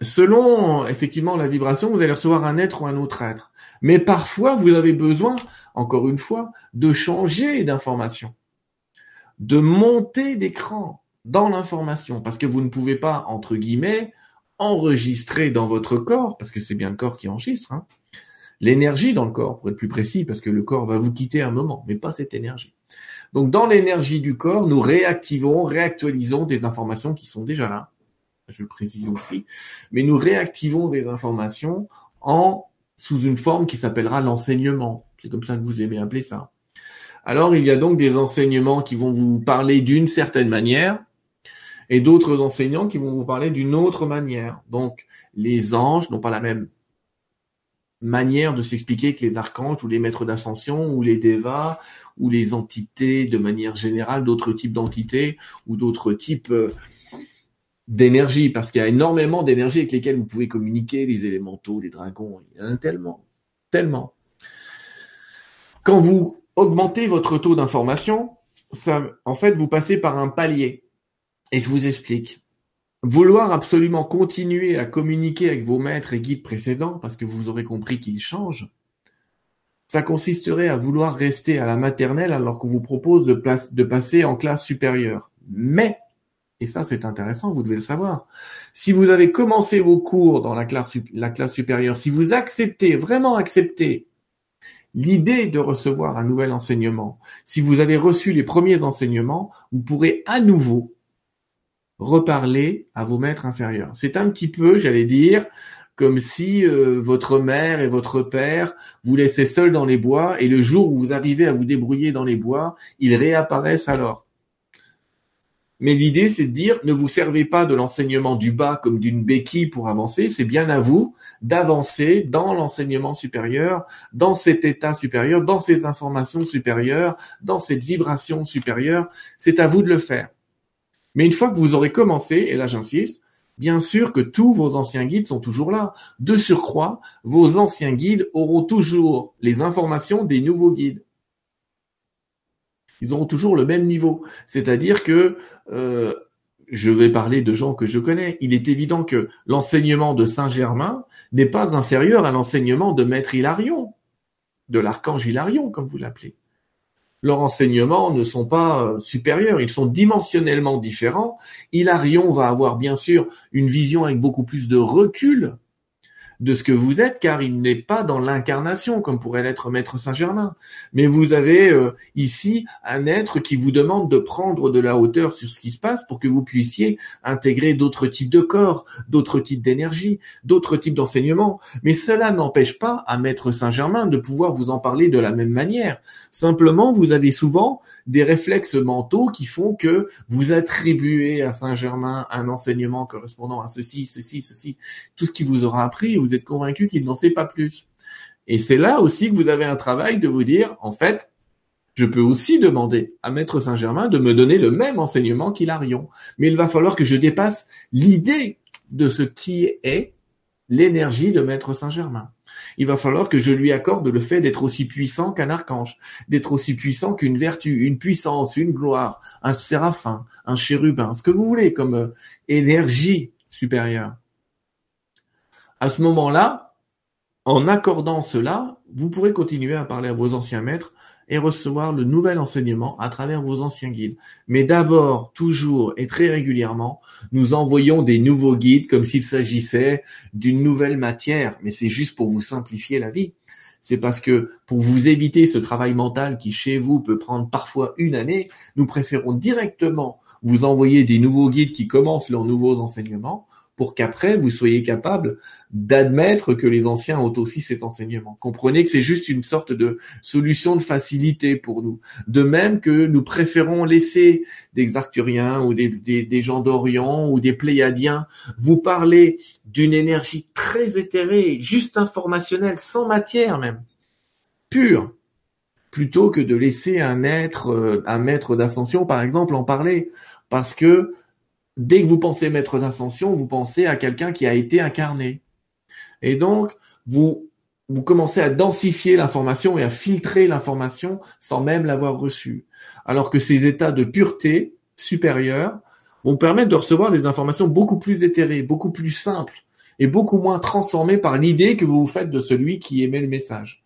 selon effectivement la vibration, vous allez recevoir un être ou un autre être. Mais parfois, vous avez besoin, encore une fois, de changer d'information, de monter d'écran, dans l'information, parce que vous ne pouvez pas, entre guillemets, enregistrer dans votre corps, parce que c'est bien le corps qui enregistre, hein, l'énergie dans le corps, pour être plus précis, parce que le corps va vous quitter un moment, mais pas cette énergie. Donc dans l'énergie du corps, nous réactivons, réactualisons des informations qui sont déjà là, je le précise aussi, mais nous réactivons des informations en sous une forme qui s'appellera l'enseignement. C'est comme ça que vous aimez appeler ça. Alors il y a donc des enseignements qui vont vous parler d'une certaine manière, et d'autres enseignants qui vont vous parler d'une autre manière. Donc, les anges n'ont pas la même manière de s'expliquer que les archanges ou les maîtres d'ascension ou les devas ou les entités de manière générale, d'autres types d'entités ou d'autres types euh, d'énergie, parce qu'il y a énormément d'énergie avec lesquelles vous pouvez communiquer, les élémentaux, les dragons, il y en a tellement, tellement. Quand vous augmentez votre taux d'information, ça, en fait, vous passez par un palier. Et je vous explique. Vouloir absolument continuer à communiquer avec vos maîtres et guides précédents, parce que vous aurez compris qu'ils changent, ça consisterait à vouloir rester à la maternelle alors qu'on vous propose de, passer en classe supérieure. Mais, et ça c'est intéressant, vous devez le savoir, si vous avez commencé vos cours dans la classe, la classe supérieure, si vous acceptez, vraiment acceptez l'idée de recevoir un nouvel enseignement, si vous avez reçu les premiers enseignements, vous pourrez à nouveau reparler à vos maîtres inférieurs. C'est un petit peu, j'allais dire, comme si euh, votre mère et votre père vous laissaient seuls dans les bois et le jour où vous arrivez à vous débrouiller dans les bois, ils réapparaissent alors. Mais l'idée, c'est de dire, ne vous servez pas de l'enseignement du bas comme d'une béquille pour avancer, c'est bien à vous d'avancer dans l'enseignement supérieur, dans cet état supérieur, dans ces informations supérieures, dans cette vibration supérieure. C'est à vous de le faire. Mais une fois que vous aurez commencé, et là j'insiste, bien sûr que tous vos anciens guides sont toujours là. De surcroît, vos anciens guides auront toujours les informations des nouveaux guides. Ils auront toujours le même niveau. C'est-à-dire que euh, je vais parler de gens que je connais. Il est évident que l'enseignement de Saint-Germain n'est pas inférieur à l'enseignement de Maître Hilarion, de l'archange Hilarion, comme vous l'appelez. Leurs enseignements ne sont pas euh, supérieurs, ils sont dimensionnellement différents. Hilarion va avoir bien sûr une vision avec beaucoup plus de recul de ce que vous êtes, car il n'est pas dans l'incarnation, comme pourrait l'être Maître Saint-Germain. Mais vous avez euh, ici un être qui vous demande de prendre de la hauteur sur ce qui se passe pour que vous puissiez intégrer d'autres types de corps, d'autres types d'énergie, d'autres types d'enseignements. Mais cela n'empêche pas à Maître Saint-Germain de pouvoir vous en parler de la même manière. Simplement, vous avez souvent des réflexes mentaux qui font que vous attribuez à Saint-Germain un enseignement correspondant à ceci, ceci, ceci, tout ce qui vous aura appris, vous êtes convaincu qu'il n'en sait pas plus. Et c'est là aussi que vous avez un travail de vous dire, en fait, je peux aussi demander à Maître Saint-Germain de me donner le même enseignement qu'il a Rion. Mais il va falloir que je dépasse l'idée de ce qui est l'énergie de Maître Saint-Germain. Il va falloir que je lui accorde le fait d'être aussi puissant qu'un archange, d'être aussi puissant qu'une vertu, une puissance, une gloire, un séraphin, un chérubin, ce que vous voulez comme euh, énergie supérieure. À ce moment-là, en accordant cela, vous pourrez continuer à parler à vos anciens maîtres et recevoir le nouvel enseignement à travers vos anciens guides. Mais d'abord, toujours et très régulièrement, nous envoyons des nouveaux guides comme s'il s'agissait d'une nouvelle matière, mais c'est juste pour vous simplifier la vie. C'est parce que pour vous éviter ce travail mental qui chez vous peut prendre parfois une année, nous préférons directement vous envoyer des nouveaux guides qui commencent leurs nouveaux enseignements pour qu'après vous soyez capable d'admettre que les anciens ont aussi cet enseignement. Comprenez que c'est juste une sorte de solution de facilité pour nous. De même que nous préférons laisser des Arcturiens ou des, gens d'Orient ou des Pléiadiens vous parler d'une énergie très éthérée, juste informationnelle, sans matière même, pure, plutôt que de laisser un être, euh, un maître d'ascension par exemple en parler. Parce que dès que vous pensez maître d'ascension, vous pensez à quelqu'un qui a été incarné. Et donc, vous, vous commencez à densifier l'information et à filtrer l'information sans même l'avoir reçue. Alors que ces états de pureté supérieure vont permettre de recevoir des informations beaucoup plus éthérées, beaucoup plus simples et beaucoup moins transformées par l'idée que vous vous faites de celui qui émet le message.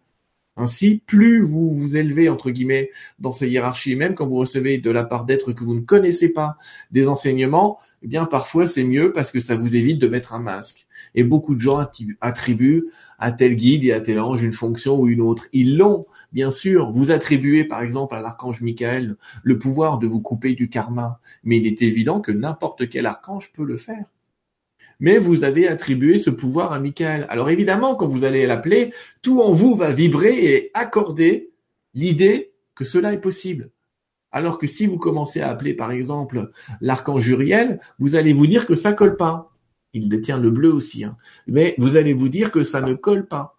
Ainsi, plus vous vous élevez, entre guillemets, dans ces hiérarchies, même quand vous recevez de la part d'êtres que vous ne connaissez pas des enseignements, eh bien, parfois c'est mieux parce que ça vous évite de mettre un masque. Et beaucoup de gens attribuent à tel guide et à tel ange une fonction ou une autre. Ils l'ont, bien sûr. Vous attribuez, par exemple, à l'archange Michael le pouvoir de vous couper du karma. Mais il est évident que n'importe quel archange peut le faire mais vous avez attribué ce pouvoir à Michael. Alors évidemment, quand vous allez l'appeler, tout en vous va vibrer et accorder l'idée que cela est possible. Alors que si vous commencez à appeler par exemple l'archange Uriel, vous allez vous dire que ça colle pas. Il détient le bleu aussi, hein. mais vous allez vous dire que ça ne colle pas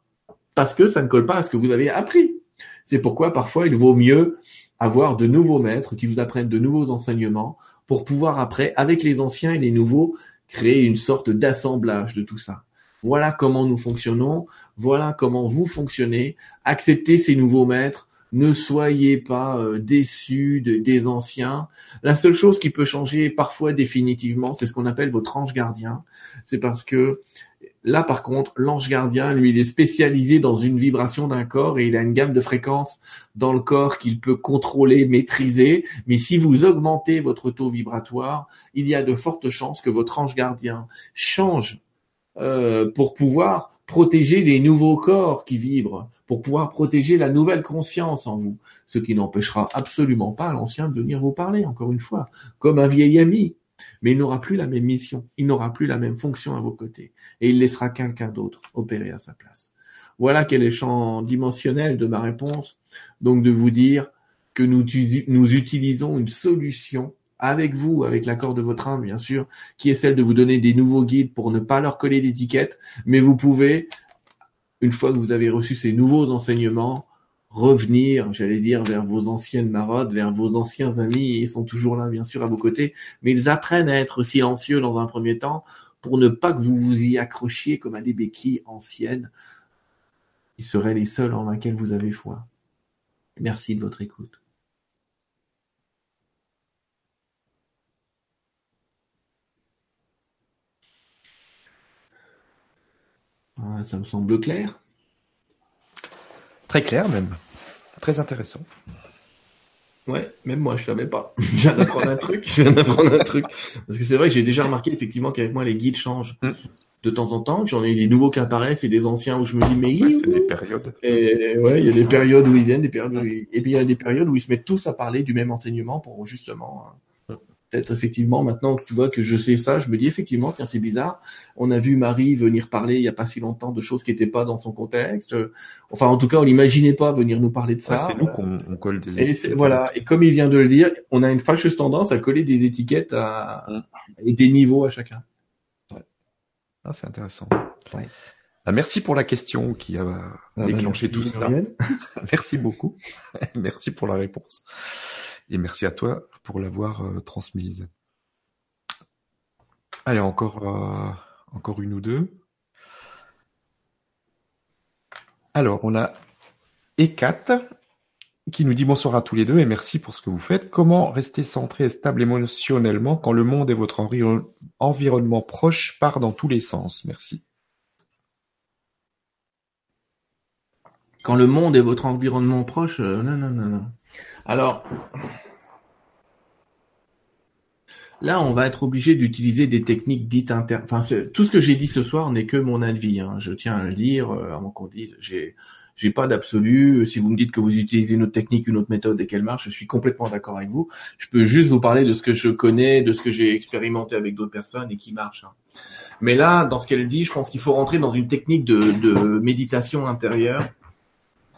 parce que ça ne colle pas à ce que vous avez appris. C'est pourquoi parfois il vaut mieux avoir de nouveaux maîtres qui vous apprennent de nouveaux enseignements pour pouvoir après, avec les anciens et les nouveaux, créer une sorte d'assemblage de tout ça. Voilà comment nous fonctionnons, voilà comment vous fonctionnez. Acceptez ces nouveaux maîtres, ne soyez pas euh, déçus des anciens. La seule chose qui peut changer parfois définitivement, c'est ce qu'on appelle votre ange gardien. C'est parce que Là, par contre, l'ange gardien, lui, il est spécialisé dans une vibration d'un corps et il a une gamme de fréquences dans le corps qu'il peut contrôler, maîtriser. Mais si vous augmentez votre taux vibratoire, il y a de fortes chances que votre ange gardien change euh, pour pouvoir protéger les nouveaux corps qui vibrent, pour pouvoir protéger la nouvelle conscience en vous, ce qui n'empêchera absolument pas l'ancien de venir vous parler, encore une fois, comme un vieil ami mais il n'aura plus la même mission, il n'aura plus la même fonction à vos côtés, et il laissera quelqu'un d'autre opérer à sa place. Voilà quel est le champ dimensionnel de ma réponse, donc de vous dire que nous, nous utilisons une solution avec vous, avec l'accord de votre âme, bien sûr, qui est celle de vous donner des nouveaux guides pour ne pas leur coller d'étiquette, mais vous pouvez, une fois que vous avez reçu ces nouveaux enseignements, revenir, j'allais dire, vers vos anciennes maraudes, vers vos anciens amis. Ils sont toujours là, bien sûr, à vos côtés, mais ils apprennent à être silencieux dans un premier temps pour ne pas que vous vous y accrochiez comme à des béquilles anciennes. Ils seraient les seuls en laquelle vous avez foi. Merci de votre écoute. Ah, ça me semble clair. Très clair même. Très intéressant. Ouais, même moi, je savais pas. Je viens d'apprendre un truc. Je viens d'apprendre un truc. Parce que c'est vrai que j'ai déjà remarqué effectivement qu'avec moi les guides changent Mm. de temps en temps. que J'en ai des nouveaux qui apparaissent et des anciens où je me dis mais Ouais, c'est des périodes. et ouais, il y a des périodes où ils viennent, des périodes où ils- et puis il y a des périodes où ils se mettent tous à parler du même enseignement pour justement peut-être effectivement maintenant que tu vois que je sais ça, je me dis effectivement tiens c'est bizarre. On a vu Marie venir parler il y a pas si longtemps de choses qui n'étaient pas dans son contexte. Enfin en tout cas on n'imaginait pas venir nous parler de ça. C'est nous qu'on on colle des Et étiquettes. voilà. Et comme il vient de le dire, on a une fâcheuse tendance à coller des étiquettes à, Mm. et des niveaux à chacun. Ah, c'est intéressant. Ouais. Ah, merci pour la question qui a déclenché tout cela. Merci beaucoup. merci pour la réponse. Et merci à toi pour l'avoir euh, transmise. Allez, encore, euh, encore une ou deux. Alors, on a Ekat qui nous dit bonsoir à tous les deux et merci pour ce que vous faites. Comment rester centré et stable émotionnellement quand le monde et votre environ- environnement proche part dans tous les sens? Merci. Quand le monde est votre environnement proche, euh, non, non, non, non. Alors, là, on va être obligé d'utiliser des techniques dites inter... Enfin, tout ce que j'ai dit ce soir n'est que mon avis. Hein. Je tiens à le dire euh, avant qu'on dise. J'ai, j'ai pas d'absolu. Si vous me dites que vous utilisez une autre technique, une autre méthode et qu'elle marche, je suis complètement d'accord avec vous. Je peux juste vous parler de ce que je connais, de ce que j'ai expérimenté avec d'autres personnes et qui marche. hein. Mais là, dans ce qu'elle dit, je pense qu'il faut rentrer dans une technique de, de méditation intérieure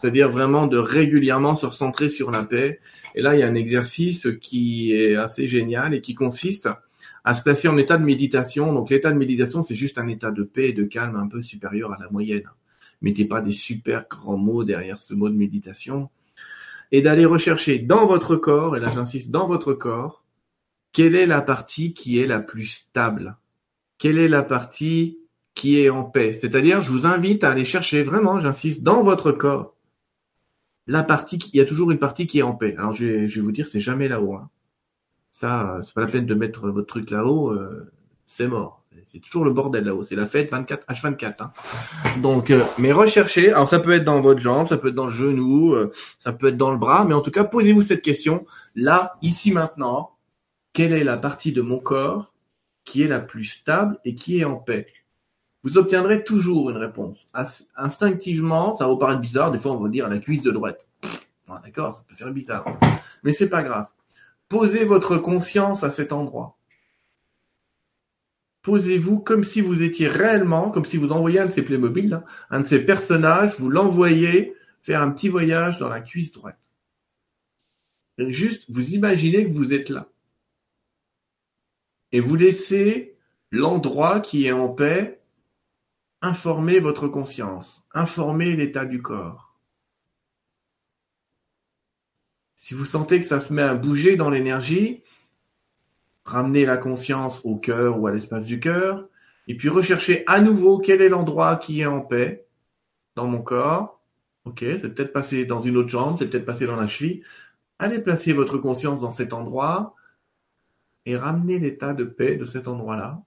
c'est-à-dire vraiment de régulièrement se recentrer sur la paix. Et là, il y a un exercice qui est assez génial et qui consiste à se placer en état de méditation. Donc l'état de méditation, c'est juste un état de paix et de calme un peu supérieur à la moyenne. Mettez pas des super grands mots derrière ce mot de méditation. Et d'aller rechercher dans votre corps, et là j'insiste, dans votre corps, quelle est la partie qui est la plus stable? Quelle est la partie qui est en paix? C'est-à-dire, je vous invite à aller chercher vraiment, j'insiste, dans votre corps, la partie qui, il y a toujours une partie qui est en paix. Alors je vais, vous dire, c'est jamais là-haut. hein. Ça, euh, c'est pas la peine de mettre votre truc là-haut, euh, c'est mort. C'est toujours le bordel là-haut. C'est la fête 24 H24. Hein. Donc, euh, mais recherchez. Alors ça peut être dans votre jambe, ça peut être dans le genou, ça peut être dans le bras, mais en tout cas, posez-vous cette question là, ici, maintenant. Quelle est la partie de mon corps qui est la plus stable et qui est en paix? Vous obtiendrez toujours une réponse. Instinctivement, ça va vous paraître bizarre. Des fois, on va dire la cuisse de droite. Bon, D'accord, ça peut faire bizarre. Mais c'est pas grave. Posez votre conscience à cet endroit. Posez-vous comme si vous étiez réellement, comme si vous envoyiez un de ces Playmobil, un de ces personnages, vous l'envoyez faire un petit voyage dans la cuisse droite. Juste, vous imaginez que vous êtes là. Et vous laissez l'endroit qui est en paix informer votre conscience, informer l'état du corps. Si vous sentez que ça se met à bouger dans l'énergie, ramenez la conscience au cœur ou à l'espace du cœur, et puis recherchez à nouveau quel est l'endroit qui est en paix dans mon corps. Ok, c'est peut-être passé dans une autre jambe, c'est peut-être passé dans la cheville. Allez placer votre conscience dans cet endroit et ramenez l'état de paix de cet endroit-là.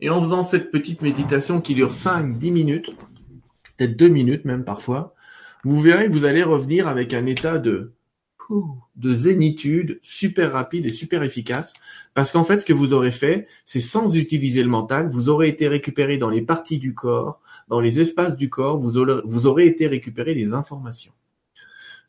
Et en faisant cette petite méditation qui dure 5-10 minutes, peut-être 2 minutes même parfois, vous verrez vous allez revenir avec un état de de zénitude super rapide et super efficace. Parce qu'en fait, ce que vous aurez fait, c'est sans utiliser le mental, vous aurez été récupéré dans les parties du corps, dans les espaces du corps, vous aurez, été récupéré les informations.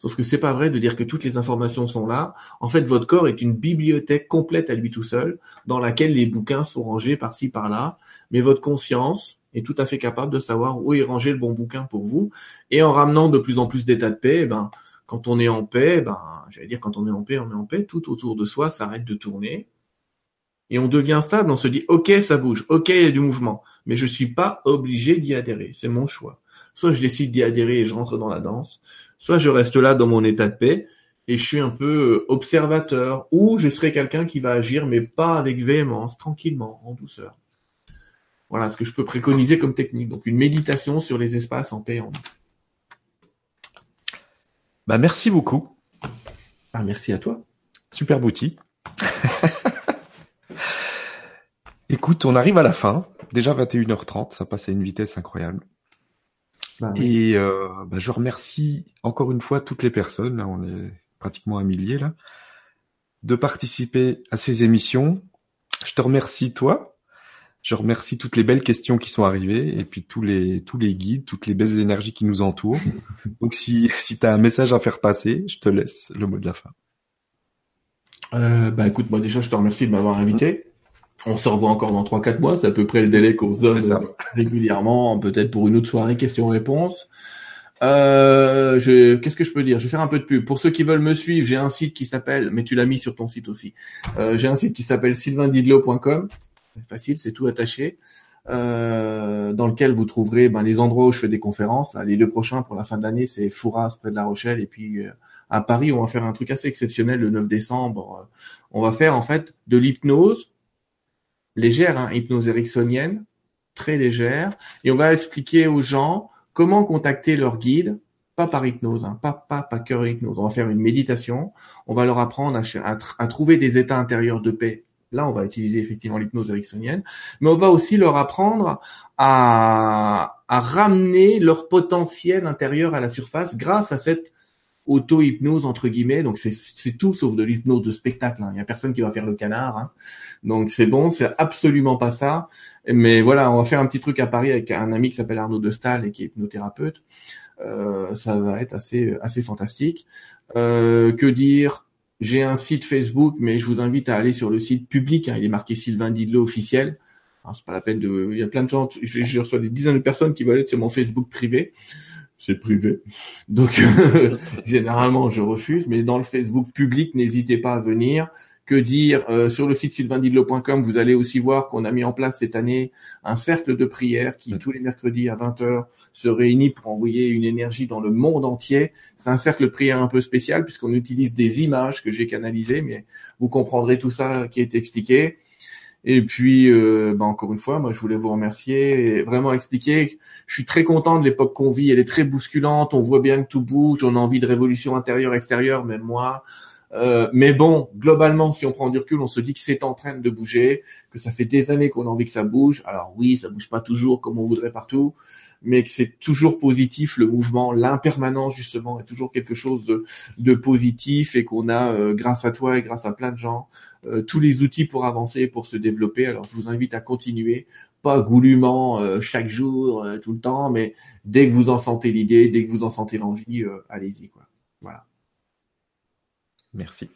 Sauf que c'est pas vrai de dire que toutes les informations sont là. En fait, votre corps est une bibliothèque complète à lui tout seul, dans laquelle les bouquins sont rangés par-ci par-là. Mais votre conscience est tout à fait capable de savoir où est rangé le bon bouquin pour vous. Et en ramenant de plus en plus d'états de paix, eh ben, quand on est en paix, ben, j'allais dire quand on est en paix, on est en paix, tout autour de soi s'arrête de tourner. Et on devient stable, on se dit, ok, ça bouge, ok, il y a du mouvement, mais je suis pas obligé d'y adhérer, c'est mon choix. Soit je décide d'y adhérer et je rentre dans la danse, soit je reste là dans mon état de paix et je suis un peu observateur, ou je serai quelqu'un qui va agir, mais pas avec véhémence, tranquillement, en douceur. Voilà ce que je peux préconiser comme technique. Donc une méditation sur les espaces en paix et en Bah, merci beaucoup. Ah, merci à toi. Super outil. Écoute, on arrive à la fin déjà 21h30, ça passe à une vitesse incroyable. Bah oui. Et euh, bah, je remercie encore une fois toutes les personnes, là on est pratiquement un millier là, de participer à ces émissions. Je te remercie toi. Je remercie toutes les belles questions qui sont arrivées et puis tous les tous les guides, toutes les belles énergies qui nous entourent. Donc si si tu as un message à faire passer, je te laisse le mot de la fin. Euh, bah écoute, moi déjà je te remercie de m'avoir invité. On se revoit encore dans 3-4 mois, c'est à peu près le délai qu'on se donne régulièrement, peut-être pour une autre soirée questions-réponses. Euh, je, qu'est-ce que je peux dire? Je vais faire un peu de pub. Pour ceux qui veulent me suivre, j'ai un site qui s'appelle, mais tu l'as mis sur ton site aussi. Euh, j'ai un site qui s'appelle sylvaindidlo.com. C'est facile, c'est tout attaché. Euh, dans lequel vous trouverez ben, les endroits où je fais des conférences. Là, les deux prochains pour la fin de l'année, c'est Fouras près de La Rochelle et puis euh, à Paris, on va faire un truc assez exceptionnel le 9 décembre. Euh, On va faire en fait de l'hypnose légère, hein, hypnose ericksonienne, très légère, et on va expliquer aux gens comment contacter leur guide, pas par hypnose, hein, pas pas pas cœur hypnose. On va faire une méditation, on va leur apprendre à, trouver des états intérieurs de paix. Là, on va utiliser effectivement l'hypnose ericksonienne, mais on va aussi leur apprendre à, à ramener leur potentiel intérieur à la surface grâce à cette auto-hypnose entre guillemets. Donc c'est tout sauf de l'hypnose de spectacle. hein. Il y a personne qui va faire le canard. hein. Donc c'est bon, c'est absolument pas ça. Mais voilà, on va faire un petit truc à Paris avec un ami qui s'appelle Arnaud de Stahl et qui est hypnothérapeute. Euh, ça va être assez assez fantastique. Euh, que dire? J'ai un site Facebook, mais je vous invite à aller sur le site public. hein. il est marqué Sylvain Didlot officiel. C'est pas la peine de. Il y a plein de gens. Je, je reçois des dizaines de personnes qui veulent être sur mon Facebook privé. C'est privé. Donc généralement je refuse, mais dans le Facebook public, n'hésitez pas à venir. Que dire euh, sur le site sylvaindidlo.com, vous allez aussi voir qu'on a mis en place cette année un cercle de prière qui Mm. tous les mercredis à 20h se réunit pour envoyer une énergie dans le monde entier. C'est un cercle de prière un peu spécial puisqu'on utilise des images que j'ai canalisées, mais vous comprendrez tout ça qui est expliqué. Et puis, euh, bah, encore une fois, moi, je voulais vous remercier et vraiment expliquer. Je suis très content de l'époque qu'on vit. Elle est très bousculante. On voit bien que tout bouge. On a envie de révolution intérieure, extérieure, même moi. Euh, mais bon, globalement, si on prend du recul, on se dit que c'est en train de bouger, que ça fait des années qu'on a envie que ça bouge. Alors oui, ça bouge pas toujours comme on voudrait partout, mais que c'est toujours positif le mouvement, l'impermanence justement est toujours quelque chose de, de positif et qu'on a, euh, grâce à toi et grâce à plein de gens, euh, tous les outils pour avancer, et pour se développer. Alors je vous invite à continuer, pas goulûment euh, chaque jour, euh, tout le temps, mais dès que vous en sentez l'idée, dès que vous en sentez l'envie, euh, allez-y quoi. Voilà. Merci.